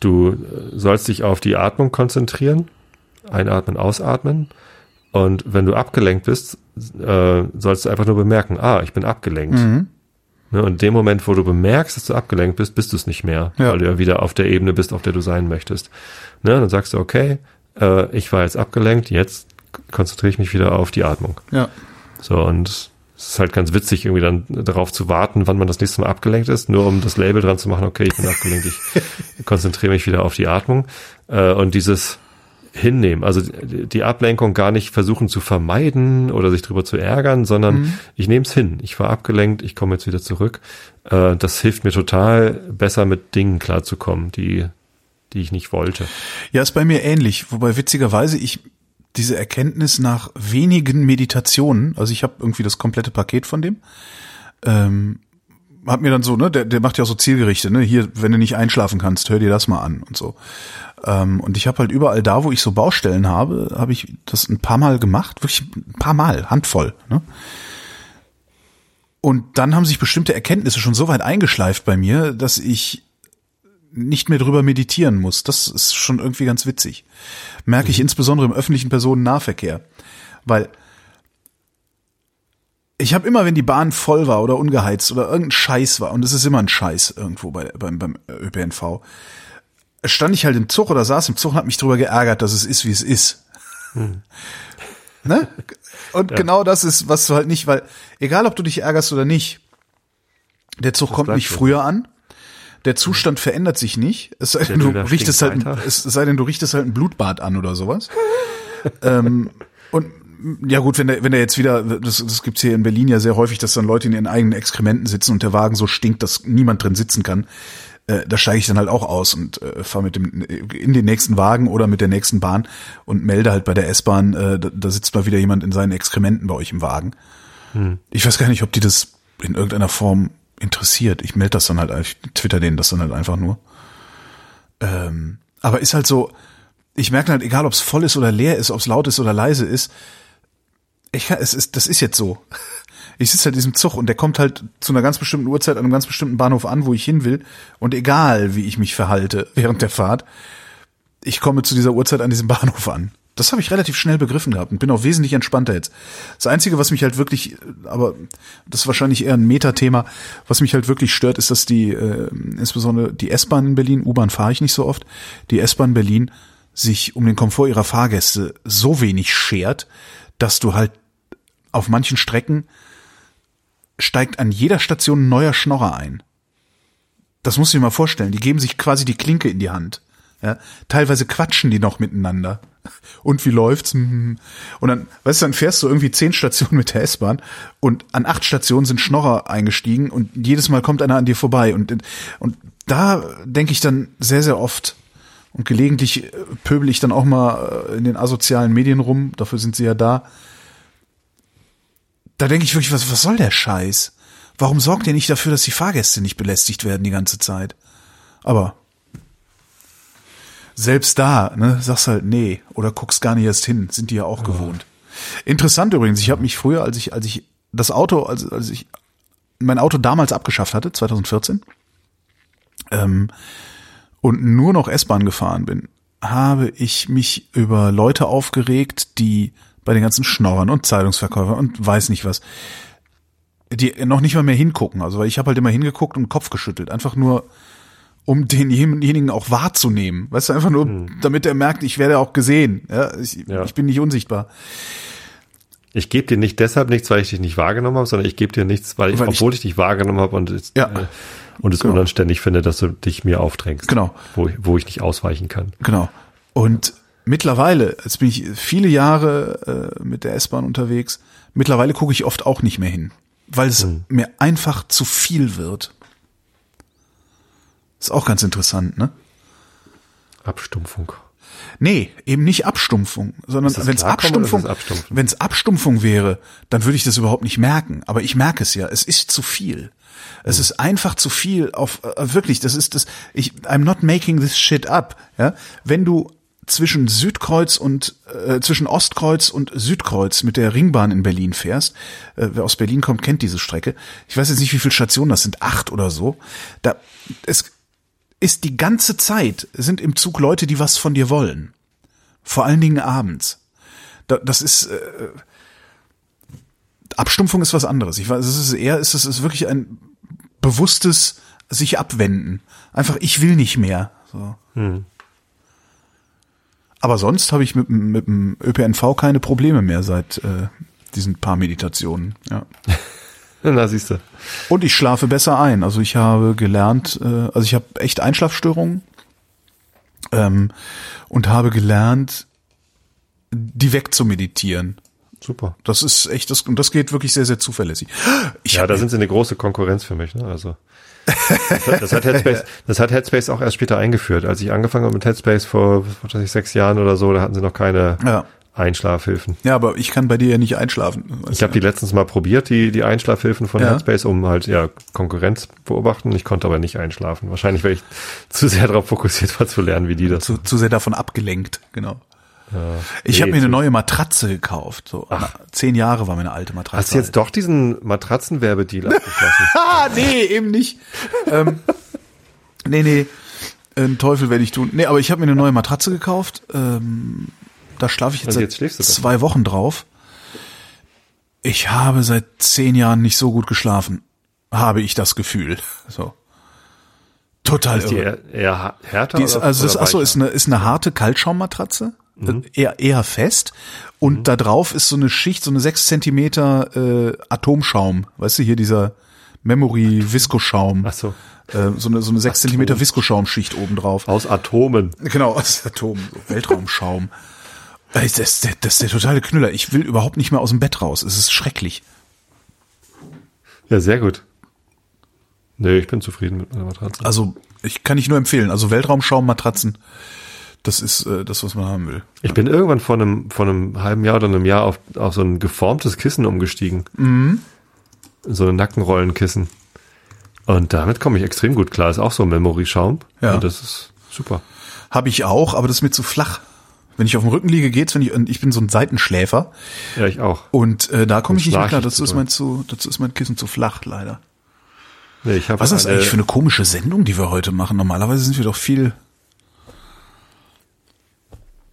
S3: du äh, sollst dich auf die Atmung konzentrieren, einatmen, ausatmen. Und wenn du abgelenkt bist, äh, sollst du einfach nur bemerken, ah, ich bin abgelenkt.
S2: Mhm.
S3: Ne, und in dem Moment, wo du bemerkst, dass du abgelenkt bist, bist du es nicht mehr,
S2: Ja.
S3: weil du ja wieder auf der Ebene bist, auf der du sein möchtest. Ne, dann sagst du, okay, äh, ich war jetzt abgelenkt, jetzt konzentriere ich mich wieder auf die Atmung.
S2: Ja.
S3: So, und es ist halt ganz witzig, irgendwie dann darauf zu warten, wann man das nächste Mal abgelenkt ist, nur um das Label dran zu machen, okay, ich bin abgelenkt, ich *laughs* konzentriere mich wieder auf die Atmung. Äh, und dieses hinnehmen, also die Ablenkung gar nicht versuchen zu vermeiden oder sich drüber zu ärgern, sondern ich nehme es hin. Ich war abgelenkt, ich komme jetzt wieder zurück. Äh, das hilft mir total, besser mit Dingen klarzukommen, die, die ich nicht wollte.
S2: Ja, ist bei mir ähnlich, wobei witzigerweise ich diese Erkenntnis nach wenigen Meditationen, also ich habe irgendwie das komplette Paket von dem, ähm, hab mir dann so, ne, der, der macht ja auch so Zielgerichte, ne, hier, wenn du nicht einschlafen kannst, hör dir das mal an und so. Ähm, und ich habe halt überall da, wo ich so Baustellen habe, habe ich das ein paar Mal gemacht, wirklich ein paar Mal, handvoll, ne. Und dann haben sich bestimmte Erkenntnisse schon so weit eingeschleift bei mir, dass ich nicht mehr drüber meditieren muss. Das ist schon irgendwie ganz witzig. Merke ich insbesondere im öffentlichen Personennahverkehr. Weil ich habe immer, wenn die Bahn voll war oder ungeheizt oder irgendein Scheiß war, und es ist immer ein Scheiß irgendwo bei, beim, beim ÖPNV, stand ich halt im Zug oder saß im Zug und hab mich drüber geärgert, dass es ist, wie es ist. *laughs* ne? Und genau das ist, was du halt nicht, weil egal, ob du dich ärgerst oder nicht, der Zug kommt
S3: bleibt
S2: nicht früher an. Der Zustand verändert sich nicht. Es sei denn, du richtest halt, ein- es sei denn, du richtest halt ein Blutbad an oder sowas. *laughs* ähm, und ja gut, wenn der, wenn der jetzt wieder, das, das gibt's hier in Berlin ja sehr häufig, dass dann Leute in ihren eigenen Exkrementen sitzen und der Wagen so stinkt, dass niemand drin sitzen kann. Äh, da steige ich dann halt auch aus und äh, fahre mit dem in den nächsten Wagen oder mit der nächsten Bahn und melde halt bei der S-Bahn, äh, da, da sitzt mal wieder jemand in seinen Exkrementen bei euch im Wagen. Ich weiß gar nicht, ob die das in irgendeiner Form interessiert. Ich melde das dann halt, ich twitter denen das dann halt einfach nur. Ähm, aber ist halt so, ich merke halt, egal ob es voll ist oder leer ist, ob es laut ist oder leise ist, ich es ist, das ist jetzt so. *laughs* Ich sitze halt in diesem Zug und der kommt halt zu einer ganz bestimmten Uhrzeit an einem ganz bestimmten Bahnhof an, wo ich hin will. Und egal, wie ich mich verhalte *laughs* während der Fahrt, ich komme zu dieser Uhrzeit an diesem Bahnhof an. Das habe ich relativ schnell begriffen gehabt und bin auch wesentlich entspannter jetzt. Das Einzige, was mich halt wirklich, aber das ist wahrscheinlich eher ein Metathema, was mich halt wirklich stört, ist, dass die, äh, insbesondere die S-Bahn in Berlin, U-Bahn fahre ich nicht so oft, die S-Bahn Berlin sich um den Komfort ihrer Fahrgäste so wenig schert, dass du halt auf manchen Strecken steigt an jeder Station ein neuer Schnorrer ein. das musst du dir mal vorstellen. Die geben sich quasi die Klinke in die Hand. Ja, teilweise quatschen die noch miteinander. Und wie läuft's? Hm. Und dann, weißt du, dann fährst du irgendwie zehn Stationen mit der S-Bahn und an acht Stationen sind Schnorrer eingestiegen und jedes Mal kommt einer an dir vorbei. Und, und da denke ich dann sehr, sehr oft und gelegentlich pöbel ich dann auch mal in den asozialen Medien rum, dafür sind sie ja da. Da denke ich wirklich, was, was soll der Scheiß? Warum sorgt ihr nicht dafür, dass die Fahrgäste nicht belästigt werden die ganze Zeit? Aber selbst da, ne, sagst halt nee oder guckst gar nicht erst hin, sind die ja auch ja. gewohnt. Interessant übrigens, ich habe mich früher, als ich als ich das Auto, als, als ich mein Auto damals abgeschafft hatte, 2014, ähm, und nur noch S-Bahn gefahren bin, habe ich mich über Leute aufgeregt, die bei den ganzen Schnorrern und Zeitungsverkäufern und weiß nicht was, die noch nicht mal mehr hingucken. Also weil ich habe halt immer hingeguckt und Kopf geschüttelt, einfach nur um denjenigen auch wahrzunehmen. Weißt du, einfach nur, hm. damit er merkt, ich werde auch gesehen. Ja, ich, ja. ich bin nicht unsichtbar.
S3: Ich gebe dir nicht deshalb nichts, weil ich dich nicht wahrgenommen habe, sondern ich gebe dir nichts, weil ich, weil obwohl ich, ich dich wahrgenommen habe und es, ja. äh, und es genau. unanständig finde, dass du dich mir aufdrängst.
S2: Genau.
S3: Wo, wo ich nicht ausweichen kann.
S2: Genau. Und mittlerweile, jetzt bin ich viele Jahre äh, mit der S-Bahn unterwegs, mittlerweile gucke ich oft auch nicht mehr hin, weil es hm. mir einfach zu viel wird. Ist auch ganz interessant, ne?
S3: Abstumpfung.
S2: Nee, eben nicht Abstumpfung, sondern wenn es Abstumpfung, wenn es Abstumpfung wäre, dann würde ich das überhaupt nicht merken. Aber ich merke es ja. Es ist zu viel. Es ist einfach zu viel auf äh, wirklich. Das ist das. Ich I'm not making this shit up. Ja, wenn du zwischen Südkreuz und äh, zwischen Ostkreuz und Südkreuz mit der Ringbahn in Berlin fährst, äh, wer aus Berlin kommt, kennt diese Strecke. Ich weiß jetzt nicht, wie viele Stationen das sind, acht oder so. Da es ist die ganze Zeit sind im Zug Leute, die was von dir wollen. Vor allen Dingen abends. Da, das ist äh, Abstumpfung ist was anderes. Ich weiß, es ist eher, es ist, es ist wirklich ein bewusstes sich abwenden. Einfach, ich will nicht mehr. So. Hm. Aber sonst habe ich mit, mit dem ÖPNV keine Probleme mehr seit äh, diesen paar Meditationen. Ja. *laughs*
S3: Na, siehst du.
S2: Und ich schlafe besser ein. Also ich habe gelernt, äh, also ich habe echt Einschlafstörungen ähm, und habe gelernt, die wegzumeditieren.
S3: Super.
S2: Das ist echt, das, und das geht wirklich sehr, sehr zuverlässig.
S3: Ich ja, da sind sie eine große Konkurrenz für mich, ne? Also. Das, das, hat *laughs* Headspace, das hat Headspace auch erst später eingeführt. Als ich angefangen habe mit Headspace vor wahrscheinlich sechs Jahren oder so, da hatten sie noch keine ja. Einschlafhilfen.
S2: Ja, aber ich kann bei dir ja nicht einschlafen.
S3: Ich habe die letztens mal probiert, die, die Einschlafhilfen von ja. Headspace, um halt ja Konkurrenz beobachten. Ich konnte aber nicht einschlafen. Wahrscheinlich, weil ich *laughs* zu sehr darauf fokussiert war zu lernen, wie die das.
S2: Zu, zu sehr davon abgelenkt, genau. Ja, ich nee, habe mir eine neue Matratze gekauft. So Ach. zehn Jahre war meine alte Matratze.
S3: Hast du jetzt doch diesen Matratzenwerbedeal *laughs* abgeschlossen? *laughs*
S2: nee, eben nicht. ähm, nee, nee. Einen Teufel werde ich tun. Nee, aber ich habe mir eine neue Matratze gekauft. Ähm, da schlafe ich jetzt, jetzt seit zwei Wochen drauf. Ich habe seit zehn Jahren nicht so gut geschlafen. Habe ich das Gefühl. So. Total
S3: ist irre. Die eher, eher härter?
S2: Die ist, also das, achso, ist eine, ist eine harte Kaltschaummatratze. Mhm. Eher, eher fest. Und mhm. da drauf ist so eine Schicht, so eine sechs Zentimeter äh, Atomschaum. Weißt du, hier dieser Memory Viskoschaum.
S3: Ach so.
S2: Äh, so eine, so eine sechs Zentimeter Viskoschaumschicht oben drauf.
S3: Aus Atomen.
S2: Genau, aus Atomen. Weltraumschaum. Das ist, der, das ist der totale Knüller. Ich will überhaupt nicht mehr aus dem Bett raus. Es ist schrecklich.
S3: Ja, sehr gut. Nee, ich bin zufrieden mit meiner Matratze.
S2: Also, ich kann ich nur empfehlen. Also Weltraumschaummatratzen, das ist äh, das, was man haben will.
S3: Ich bin irgendwann vor einem, vor einem halben Jahr oder einem Jahr auf, auf so ein geformtes Kissen umgestiegen. Mhm. So ein Nackenrollenkissen. Und damit komme ich extrem gut klar. Ist auch so ein Memory-Schaum. Ja. Und das ist super.
S2: Habe ich auch, aber das ist mir zu flach. Wenn ich auf dem Rücken liege, geht's, wenn ich, ich bin so ein Seitenschläfer.
S3: Ja, ich auch.
S2: Und äh, da komme ich nicht mehr klar. Dazu ist mein zu, dazu ist mein Kissen zu flach, leider.
S3: Nee, ich
S2: Was ist das eigentlich für eine komische Sendung, die wir heute machen? Normalerweise sind wir doch viel.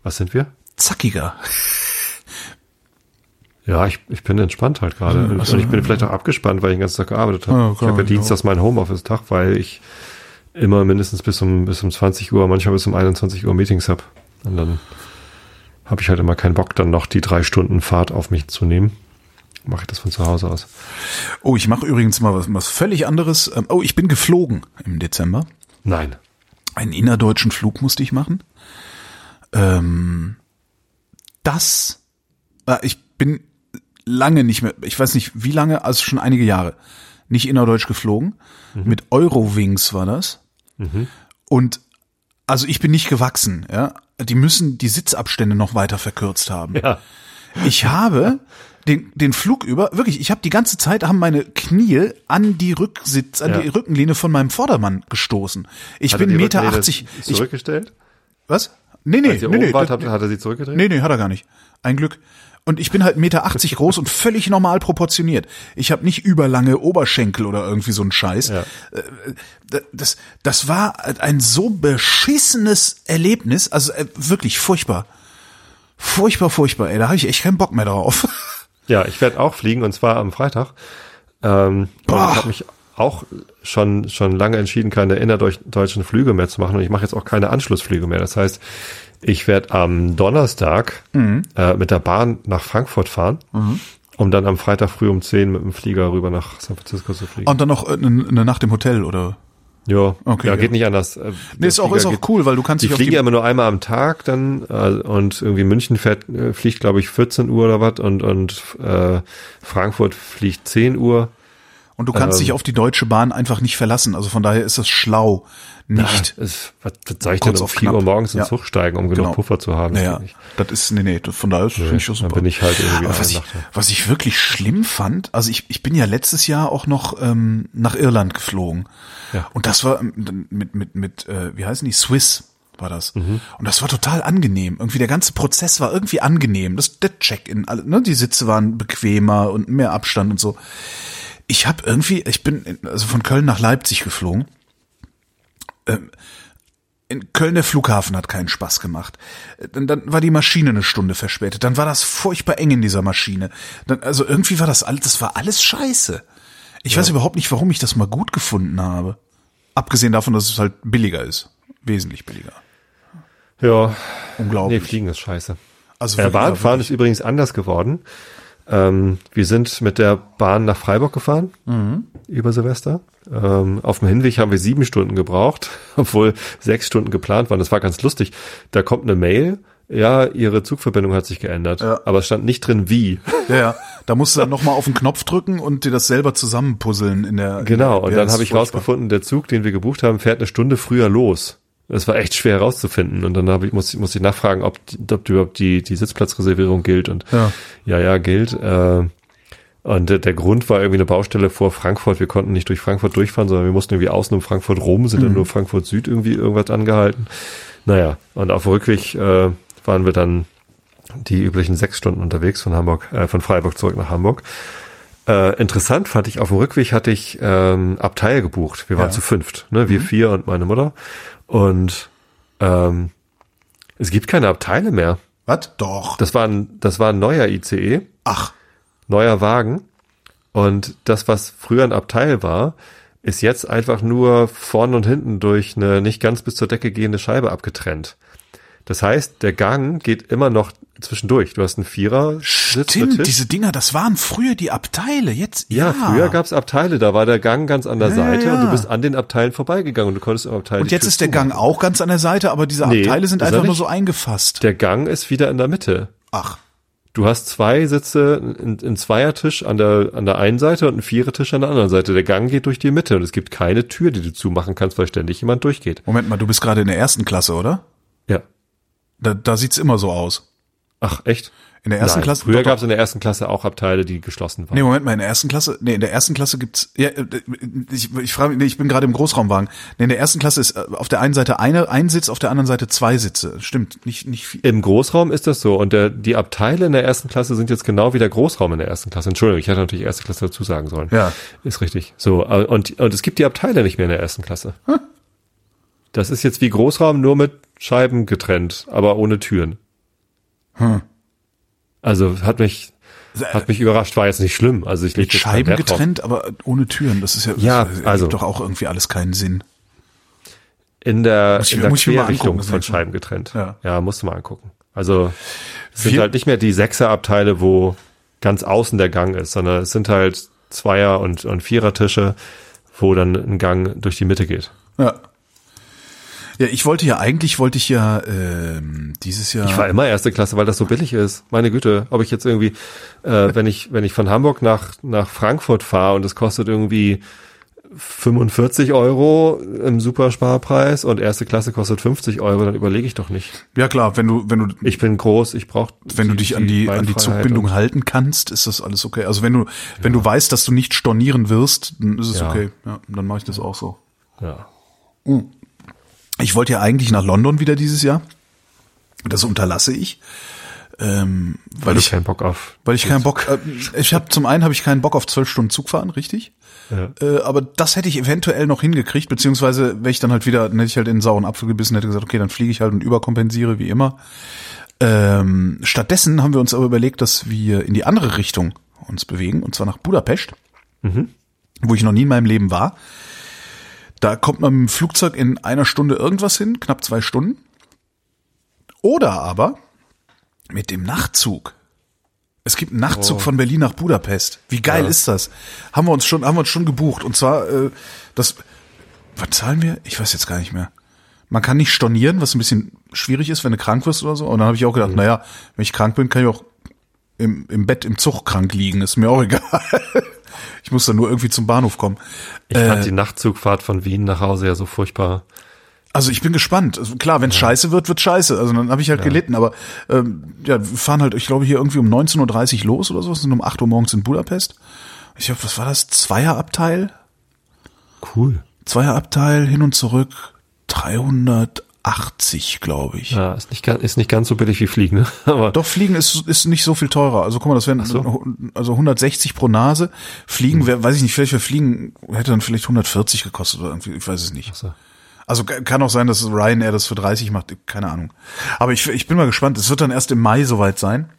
S3: Was sind wir?
S2: Zackiger.
S3: Ja, ich, ich bin entspannt halt gerade. Also, und ich bin vielleicht auch abgespannt, weil ich den ganzen Tag gearbeitet habe. Ja, klar, ich habe ja Dienstags meinen Homeoffice-Tag, weil ich immer mindestens bis um, bis um 20 Uhr, manchmal bis um 21 Uhr Meetings habe. Und dann habe ich halt immer keinen Bock, dann noch die drei Stunden Fahrt auf mich zu nehmen. mache ich das von zu Hause aus.
S2: Oh, ich mache übrigens mal was, was völlig anderes. Ähm, Oh, ich bin geflogen im Dezember.
S3: Nein.
S2: Einen innerdeutschen Flug musste ich machen. Ähm, das, äh, ich bin lange nicht mehr, ich weiß nicht wie lange, also schon einige Jahre, nicht innerdeutsch geflogen. Mit Eurowings war das. Und also ich bin nicht gewachsen, ja. Die müssen die Sitzabstände noch weiter verkürzt haben.
S3: Ja.
S2: Ich habe den, den Flug über, wirklich, ich habe die ganze Zeit, haben meine Knie an die Rücksitz, an
S3: Ja.
S2: die Rückenlehne von meinem Vordermann gestoßen. Ich
S3: Hat
S2: bin Meter
S3: Rückenlehne
S2: 80. Ich,
S3: Zurückgestellt?
S2: was? Nee, nee,
S3: Als ihr
S2: nee, nee,
S3: wart, hat, hat er sie zurückgedreht?
S2: nee, nee, hat er gar nicht. Ein Glück. Und ich bin halt Meter 80 groß und völlig normal proportioniert. Ich habe nicht überlange Oberschenkel oder irgendwie so ein Scheiß.
S3: Ja.
S2: Äh, Das, das war ein so beschissenes Erlebnis, also äh, wirklich furchtbar. Furchtbar, furchtbar, ey, da habe ich echt keinen Bock mehr drauf. *laughs*
S3: Ja, ich werde auch fliegen und zwar am Freitag. Ähm, ich habe mich auch schon schon lange entschieden, keine innerdeutschen Flüge mehr zu machen und ich mache jetzt auch keine Anschlussflüge mehr. Das heißt, ich werde am Donnerstag
S2: Mhm.
S3: äh, mit der Bahn nach Frankfurt fahren, um dann am Freitag früh um 10 mit dem Flieger rüber nach San Francisco zu fliegen.
S2: Und dann noch äh, eine, eine Nacht im Hotel, oder?
S3: ja,
S2: Okay,
S3: ja,
S2: ja.
S3: geht nicht anders. Äh,
S2: Nee,
S3: der
S2: ist auch, ist auch
S3: geht-
S2: cool, weil du kannst
S3: Die
S2: dich
S3: fliegen
S2: die,
S3: ja immer nur einmal am Tag dann äh, und irgendwie München fährt, äh, fliegt glaube ich 14 Uhr oder was und und äh, Frankfurt fliegt 10 Uhr.
S2: Und du kannst
S3: ähm,
S2: dich auf die Deutsche Bahn einfach nicht verlassen. Also von daher ist es schlau, nicht.
S3: Es, was, soll ich denn um
S2: auf
S3: 4 Uhr morgens in den
S2: Ja.
S3: Zug steigen, um genug
S2: Genau.
S3: Puffer zu haben?
S2: Naja, das ist, nee, nee, von daher ist finde ich
S3: dann
S2: super.
S3: bin ich halt irgendwie
S2: Aber was ich, was ich wirklich schlimm fand, also ich, ich bin ja letztes Jahr auch noch ähm, nach Irland geflogen.
S3: Ja.
S2: Und das war ähm, mit, mit, mit, äh, wie heißen die? Swiss war das.
S3: Mhm.
S2: Und das war total angenehm. Irgendwie der ganze Prozess war irgendwie angenehm. Das, der Check-in, alle- ne, die Sitze waren bequemer und mehr Abstand und so. Ich habe irgendwie, ich bin in- also von Köln nach Leipzig geflogen. Ähm, in Köln der Flughafen hat keinen Spaß gemacht. Dann, dann war die Maschine eine Stunde verspätet. Dann war das furchtbar eng in dieser Maschine. Dann, also irgendwie war das alles, das war alles scheiße. Ich weiß überhaupt nicht, warum ich das mal gut gefunden habe. Abgesehen davon, dass es halt billiger ist. Wesentlich billiger.
S3: Ja, nee,
S2: Unglaublich.
S3: Fliegen ist scheiße.
S2: also
S3: Äh,
S2: wirklich-
S3: Bahnfahren ist übrigens anders geworden. Ähm, wir sind mit der Bahn nach Freiburg gefahren
S2: Mhm.
S3: über Silvester. Ähm, auf dem Hinweg haben wir sieben Stunden gebraucht, *laughs* obwohl sechs Stunden geplant waren. Das war ganz lustig. Da kommt eine Mail. Ja, ihre Zugverbindung hat sich geändert.
S2: Ja.
S3: Aber es stand nicht drin, wie. *laughs*
S2: Ja, ja. Da musst du dann nochmal auf den Knopf drücken und dir das selber zusammenpuzzeln in der.
S3: Genau, und
S2: Ja,
S3: dann
S2: das
S3: habe ich rausgefunden, der Zug, den wir gebucht haben, fährt eine Stunde früher los. Das war echt schwer herauszufinden. Und dann habe ich, muss, muss ich nachfragen, ob, ob überhaupt die, die Sitzplatzreservierung gilt. Und
S2: Ja.
S3: ja, ja gilt. Äh, und der, der Grund war irgendwie eine Baustelle vor Frankfurt. Wir konnten nicht durch Frankfurt durchfahren, sondern wir mussten irgendwie außen um Frankfurt rum, sind
S2: Mhm.
S3: dann nur Frankfurt Süd irgendwie irgendwas angehalten. Naja, und auf dem Rückweg äh, waren wir dann die üblichen sechs Stunden unterwegs von Hamburg, äh, von Freiburg zurück nach Hamburg. Äh, interessant fand ich, auf dem Rückweg hatte ich ähm, Abteil gebucht. Wir waren
S2: Ja.
S3: zu fünft, ne? wir vier und meine Mutter. Und ähm, es gibt keine Abteile mehr.
S2: Was? Doch.
S3: Das war ein, das war ein neuer ICE,
S2: Ach.
S3: neuer Wagen. Und das, was früher ein Abteil war, ist jetzt einfach nur vorne und hinten durch eine nicht ganz bis zur Decke gehende Scheibe abgetrennt. Das heißt, der Gang geht immer noch zwischendurch. Du hast einen Vierer
S2: Stimmt, diese Dinger, das waren früher die Abteile. Jetzt,
S3: Ja,
S2: ja.
S3: früher gab's Abteile, da war der Gang ganz an der
S2: Ja,
S3: Seite
S2: ja.
S3: und du bist an den Abteilen vorbeigegangen und du konntest im Abteil
S2: Und jetzt
S3: Tür
S2: ist der. Gang auch ganz an der Seite, aber diese
S3: Nee,
S2: Abteile sind einfach nur
S3: nicht.
S2: so eingefasst.
S3: Der Gang ist wieder in der Mitte.
S2: Ach.
S3: Du hast zwei Sitze, in, in Zweiertisch an der, an der einen Seite und einen Vierertisch an der anderen Seite. Der Gang geht durch die Mitte und es gibt keine Tür, die du zumachen kannst, weil ständig jemand durchgeht.
S2: Moment mal, du bist gerade in der ersten Klasse, oder?
S3: Ja.
S2: Da, da sieht's immer so aus.
S3: Ach, echt?
S2: In der ersten
S3: Nein,
S2: Klasse.
S3: Früher gab es in der ersten Klasse auch Abteile, die geschlossen waren.
S2: Nee, Moment mal, in der ersten Klasse, nee, in der ersten Klasse gibt's, ja, äh, ich, ich frage mich, nee, ich bin gerade im Großraumwagen. Nee, in der ersten Klasse ist äh, auf der einen Seite eine, ein Sitz, auf der anderen Seite zwei Sitze. Stimmt, nicht, nicht viel.
S3: Im Großraum ist das so und der, die Abteile in der ersten Klasse sind jetzt genau wie der Großraum in der ersten Klasse. Entschuldigung, ich hätte natürlich erste Klasse dazu sagen sollen.
S2: Ja.
S3: Ist richtig. So, äh, und, und es gibt die Abteile nicht mehr in der ersten Klasse. Das ist jetzt wie Großraum, nur mit Scheiben getrennt, aber ohne Türen.
S2: Hm.
S3: Also hat mich, hat mich überrascht, war jetzt nicht schlimm. Also ich
S2: Mit
S3: leg jetzt keinen
S2: Scheiben
S3: drauf.
S2: getrennt, aber ohne Türen. Das ist ja,
S3: Ja,
S2: das
S3: also-
S2: ergibt doch auch irgendwie alles keinen Sinn.
S3: In der,
S2: Muss ich
S3: in der Querrichtung von. Scheiben getrennt.
S2: Ja.
S3: ja, musst du mal angucken. Also es sind halt nicht mehr die Sechserabteile, wo ganz außen der Gang ist, sondern es sind halt Zweier- und, und Vierer-Tische, wo dann ein Gang durch die Mitte geht.
S2: Ja. Ja, ich wollte ja eigentlich wollte ich ja ähm, dieses Jahr.
S3: Ich war immer erste Klasse, weil das so billig ist. Meine Güte, ob ich jetzt irgendwie, äh, wenn ich wenn ich von Hamburg nach nach Frankfurt fahre und es kostet irgendwie 45 Euro im Supersparpreis und erste Klasse kostet 50 Euro, dann überlege ich doch nicht.
S2: ja klar, wenn du wenn du
S3: Ich bin groß, ich brauche.
S2: wenn du dich an die an die Zugbindung halten kannst, ist das alles okay. Also wenn du wenn du weißt, dass du nicht stornieren wirst, dann ist es
S3: Ja.
S2: okay. Ja, dann mache ich das auch so.
S3: Ja.
S2: Ich wollte ja eigentlich nach London wieder dieses Jahr. Das unterlasse ich, ähm, weil
S3: Weil
S2: ich
S3: keinen Bock auf.
S2: weil ich keinen Bock. Äh, ich habe zum einen habe ich keinen Bock auf zwölf Stunden Zug fahren, richtig?
S3: Ja.
S2: Äh, aber das hätte ich eventuell noch hingekriegt, beziehungsweise wäre ich dann halt wieder, dann hätte ich halt in den sauren Apfel gebissen, hätte gesagt, okay, dann fliege ich halt und überkompensiere wie immer. Ähm, stattdessen haben wir uns aber überlegt, dass wir in die andere Richtung uns bewegen, und zwar nach Budapest, wo ich noch nie in meinem Leben war. Da kommt man mit dem Flugzeug in einer Stunde irgendwas hin, knapp zwei Stunden. Oder aber mit dem Nachtzug. Es gibt einen Nachtzug von Berlin nach Budapest. Wie geil
S3: Ja.
S2: ist das? Haben wir uns schon, haben wir uns schon gebucht. Und zwar, äh, das, was zahlen wir? Ich weiß jetzt gar nicht mehr. Man kann nicht stornieren, was ein bisschen schwierig ist, wenn du krank wirst oder so. Und dann habe ich auch gedacht,
S3: Mhm.
S2: naja, wenn ich krank bin, kann ich auch im, im Bett im Zug krank liegen. Ist mir auch *laughs* egal. Ich muss dann nur irgendwie zum Bahnhof kommen.
S3: Ich
S2: Äh,
S3: fand die Nachtzugfahrt von Wien nach Hause ja so furchtbar.
S2: Also ich bin gespannt. Also klar, wenn es scheiße wird, wird scheiße. Also dann habe ich halt gelitten. Aber ähm, ja, wir fahren halt, ich glaube, hier irgendwie um 19.30 Uhr los oder so. sind um 8 Uhr morgens in Budapest. Ich glaube, was war das? Zweierabteil?
S3: Cool.
S2: Zweierabteil hin und zurück 380, glaube ich.
S3: Ja, ist nicht, ganz- ist nicht ganz so billig wie Fliegen, ne? *laughs* Aber
S2: Doch, Fliegen ist, ist nicht so viel teurer. Also guck mal, das wären
S3: so.
S2: also 160 pro Nase. Fliegen, wär, weiß ich nicht, vielleicht für Fliegen hätte dann vielleicht 140 gekostet oder irgendwie, ich weiß es nicht.
S3: so.
S2: Also ka- kann auch sein, dass Ryanair das für 30 macht, keine Ahnung. Aber ich, ich bin mal gespannt. Es wird dann erst im Mai soweit sein.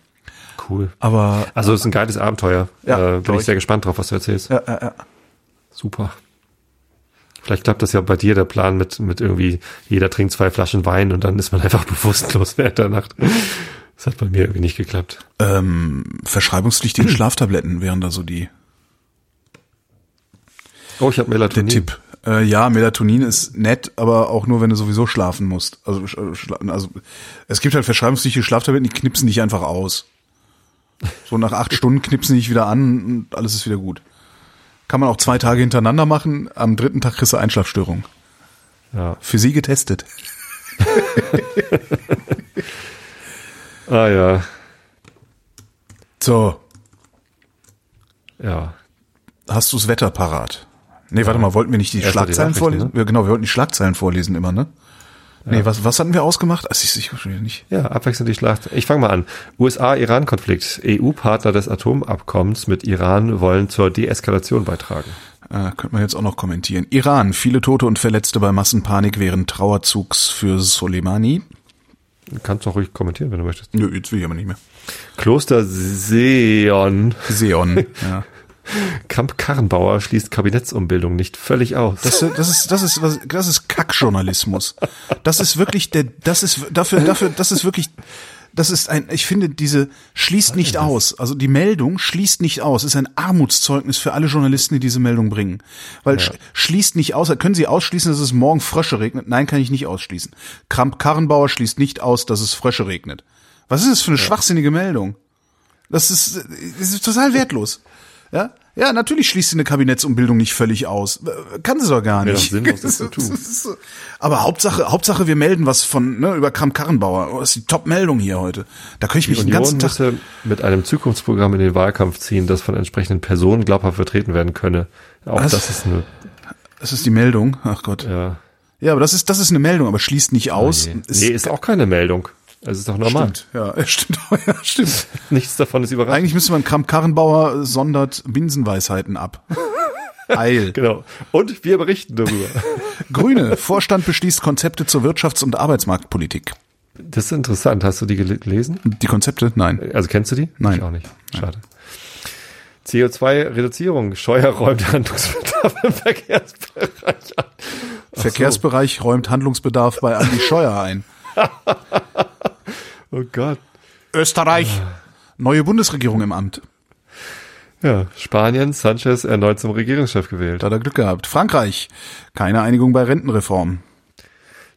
S3: cool.
S2: Aber
S3: Also es ist ein geiles Abenteuer.
S2: Ja,
S3: äh, bin ich
S2: ich.
S3: sehr gespannt drauf, was du erzählst.
S2: ja, ja, ja.
S3: Super. Vielleicht klappt das ja bei dir, der Plan mit, mit irgendwie, jeder trinkt zwei Flaschen Wein und dann ist man *laughs* einfach bewusstlos während der Nacht. Das hat bei mir irgendwie nicht geklappt.
S2: Ähm, verschreibungspflichtige *clears throat* Schlaftabletten wären da so die
S3: Oh, ich habe
S2: der
S3: Melatonin.
S2: Tipp. Äh, ja, Melatonin ist nett, aber auch nur, wenn du sowieso schlafen musst. Also, sch- schla- also es gibt halt verschreibungspflichtige Schlaftabletten, die knipsen dich einfach aus. So nach acht *laughs* Stunden knipsen die dich wieder an und alles ist wieder gut. Kann man auch zwei Tage hintereinander machen. Am dritten Tag kriegst du Einschlafstörung.
S3: Ja.
S2: Für sie getestet. *laughs*
S3: Ah ja.
S2: So,
S3: Ja.
S2: hast du's Wetter parat? Nee, warte mal, wollten wir nicht die
S3: Erst die
S2: Schlagzeilen
S3: Nachrichten,
S2: vorlesen?
S3: ne?
S2: Ja, genau, wir wollten die Schlagzeilen vorlesen immer, ne? Nee, was, was hatten wir ausgemacht? Also ich, ich nicht.
S3: Ja, abwechselnd die Schlacht. Ich fange mal an. USA-Iran-Konflikt. EU-Partner des Atomabkommens mit Iran wollen zur Deeskalation beitragen.
S2: Äh, könnte man jetzt auch noch kommentieren. Iran, viele Tote und Verletzte bei Massenpanik während Trauerzugs für Soleimani.
S3: Du kannst doch ruhig kommentieren, wenn du möchtest.
S2: Nö, jetzt will ich aber nicht mehr.
S3: Kloster Seon.
S2: Seon, *laughs* ja.
S3: Kamp Karrenbauer schließt Kabinettsumbildung nicht völlig aus.
S2: Das, das ist, das ist, was, das ist Kackjournalismus. Das ist wirklich der, das ist dafür, dafür, das ist wirklich, das ist ein, ich finde, diese schließt nicht aus. Also die Meldung schließt nicht aus. Ist ein Armutszeugnis für alle Journalisten, die diese Meldung bringen. Weil sch schließt nicht aus. Können Sie ausschließen, dass es morgen Frösche regnet? Nein, kann ich nicht ausschließen. Kramp Karrenbauer schließt nicht aus, dass es Frösche regnet. Was ist das für eine schwachsinnige Meldung? Das ist, das ist total wertlos. Ja? Ja, natürlich schließt sie eine Kabinettsumbildung nicht völlig aus. Kann sie doch gar nicht.
S3: doch sinnlos, das zu *laughs* tun.
S2: Aber Hauptsache, Hauptsache, wir melden was von, ne, über Kram Karrenbauer. Oh, das ist die Top-Meldung hier heute. Da könnte ich mich
S3: Die
S2: den ganzen
S3: Union
S2: Tag.
S3: mit einem Zukunftsprogramm in den Wahlkampf ziehen, das von entsprechenden Personen glaubhaft vertreten werden könne. Auch
S2: Was?
S3: das ist eine,
S2: Das ist die Meldung. Ach Gott.
S3: ja.
S2: Ja, aber das ist, das ist eine Meldung, aber schließt nicht aus.
S3: Nee, nee, ist auch keine Meldung. Es ist doch normal.
S2: stimmt. Ja, *laughs* stimmt. Ja, stimmt. *laughs*
S3: Nichts davon ist überraschend.
S2: Eigentlich müsste man Kram Karrenbauer sondert Binsenweisheiten ab. *laughs* Eil.
S3: Genau. Und wir berichten darüber.
S2: Grüne. Vorstand beschließt Konzepte zur Wirtschafts- und Arbeitsmarktpolitik.
S3: Das ist interessant. Hast du die gele- gelesen?
S2: Die Konzepte? Nein.
S3: Also kennst du die?
S2: Nein.
S3: Ich auch nicht. Schade. CO2-Reduzierung. Steuer räumt Handlungsbedarf im Verkehrsbereich an.
S2: Verkehrsbereich räumt Handlungsbedarf bei Andi Scheuer ein.
S3: Oh Gott.
S2: Österreich. Neue Bundesregierung im Amt.
S3: Ja, Spanien, Sanchez erneut zum Regierungschef gewählt.
S2: Da hat er Glück gehabt. Frankreich, keine Einigung bei Rentenreform.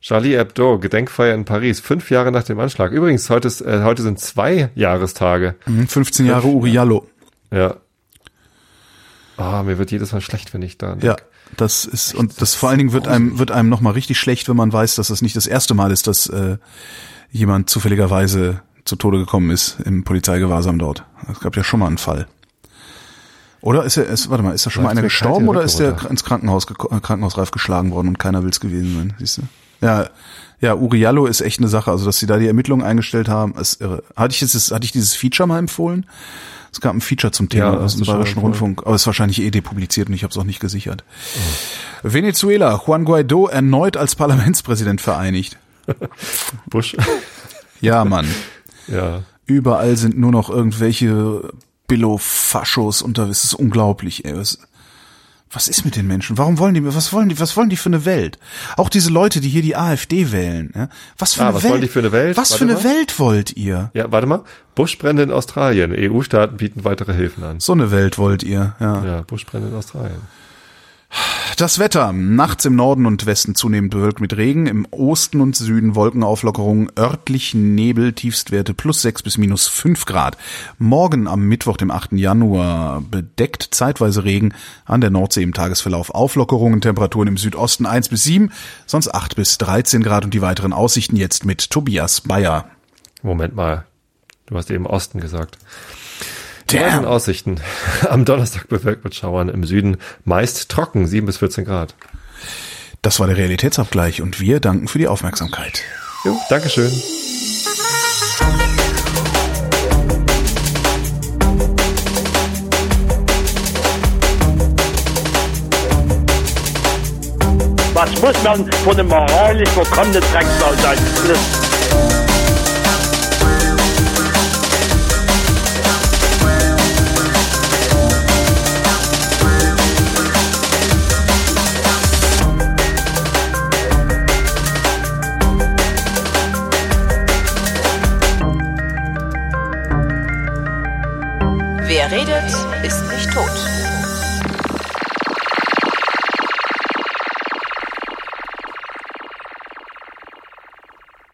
S3: Charlie Hebdo, Gedenkfeier in Paris, fünf Jahre nach dem Anschlag. Übrigens, heute, ist, äh, heute sind zwei Jahrestage.
S2: Mhm, 15 Jahre Uriallo.
S3: Ja. Ah, mir wird jedes Mal schlecht, wenn ich da. denk.
S2: Ja, das ist und das vor allen Dingen wird einem wird einem noch mal richtig schlecht, wenn man weiß, dass es nicht das erste Mal ist, dass äh, jemand zufälligerweise zu Tode gekommen ist im Polizeigewahrsam dort. Es gab ja schon mal einen Fall. Oder ist er, ist, warte mal, ist da schon mal einer gestorben oder ist der ins Krankenhaus äh, krankenhausreif geschlagen worden und keiner will es gewesen sein? Siehst du? Ja, ja, Uriallo ist echt eine Sache. Also, dass sie da die Ermittlungen eingestellt haben, ist irre. Hatte ich jetzt, hatte ich dieses Feature mal empfohlen? Es gab ein Feature zum Thema
S3: Ja,
S2: aus dem Bayerischen. Rundfunk, aber es ist wahrscheinlich eh depubliziert und ich habe es auch nicht gesichert. Venezuela, Juan Guaido erneut als Parlamentspräsident vereinigt. *laughs*
S3: Bush.
S2: Ja, Mann.
S3: ja.
S2: Überall sind nur noch irgendwelche Billo-Faschos unterwegs. Das ist unglaublich, ey. Was, was ist mit den Menschen? Warum wollen die, was wollen die, was wollen die für eine Welt? Auch diese Leute, die hier die AfD wählen, ja? Was für
S3: Ah,
S2: eine
S3: was
S2: Welt?
S3: wollen die für eine Welt?
S2: Was
S3: Warte
S2: für eine
S3: mal.
S2: Welt wollt ihr?
S3: Ja, warte mal. Buschbrände in Australien. EU-Staaten bieten weitere Hilfen an.
S2: So eine Welt wollt ihr, ja.
S3: Ja, Buschbrände in Australien.
S2: Das Wetter. Nachts im Norden und Westen zunehmend bewölkt mit Regen, im Osten und Süden Wolkenauflockerung, örtlich Nebel, Tiefstwerte plus 6 bis minus 5 Grad. Morgen am Mittwoch, dem 8. Januar, bedeckt zeitweise Regen, an der Nordsee im Tagesverlauf Auflockerungen, Temperaturen im Südosten 1 bis 7, sonst 8 bis 13 Grad und die weiteren Aussichten jetzt mit Tobias Bayer.
S3: Moment mal. Du hast eben Osten gesagt.
S2: Damn.
S3: Damn. Aussichten. *laughs* Am Donnerstag bewölkt mit Schauern im Süden. Meist trocken, 7 bis 14 Grad.
S2: Das war der Realitätsabgleich und wir danken für die Aufmerksamkeit.
S3: Jo, Dankeschön.
S4: Was muss man von einem moralisch verkommenen Drecksau sein? Wer redet,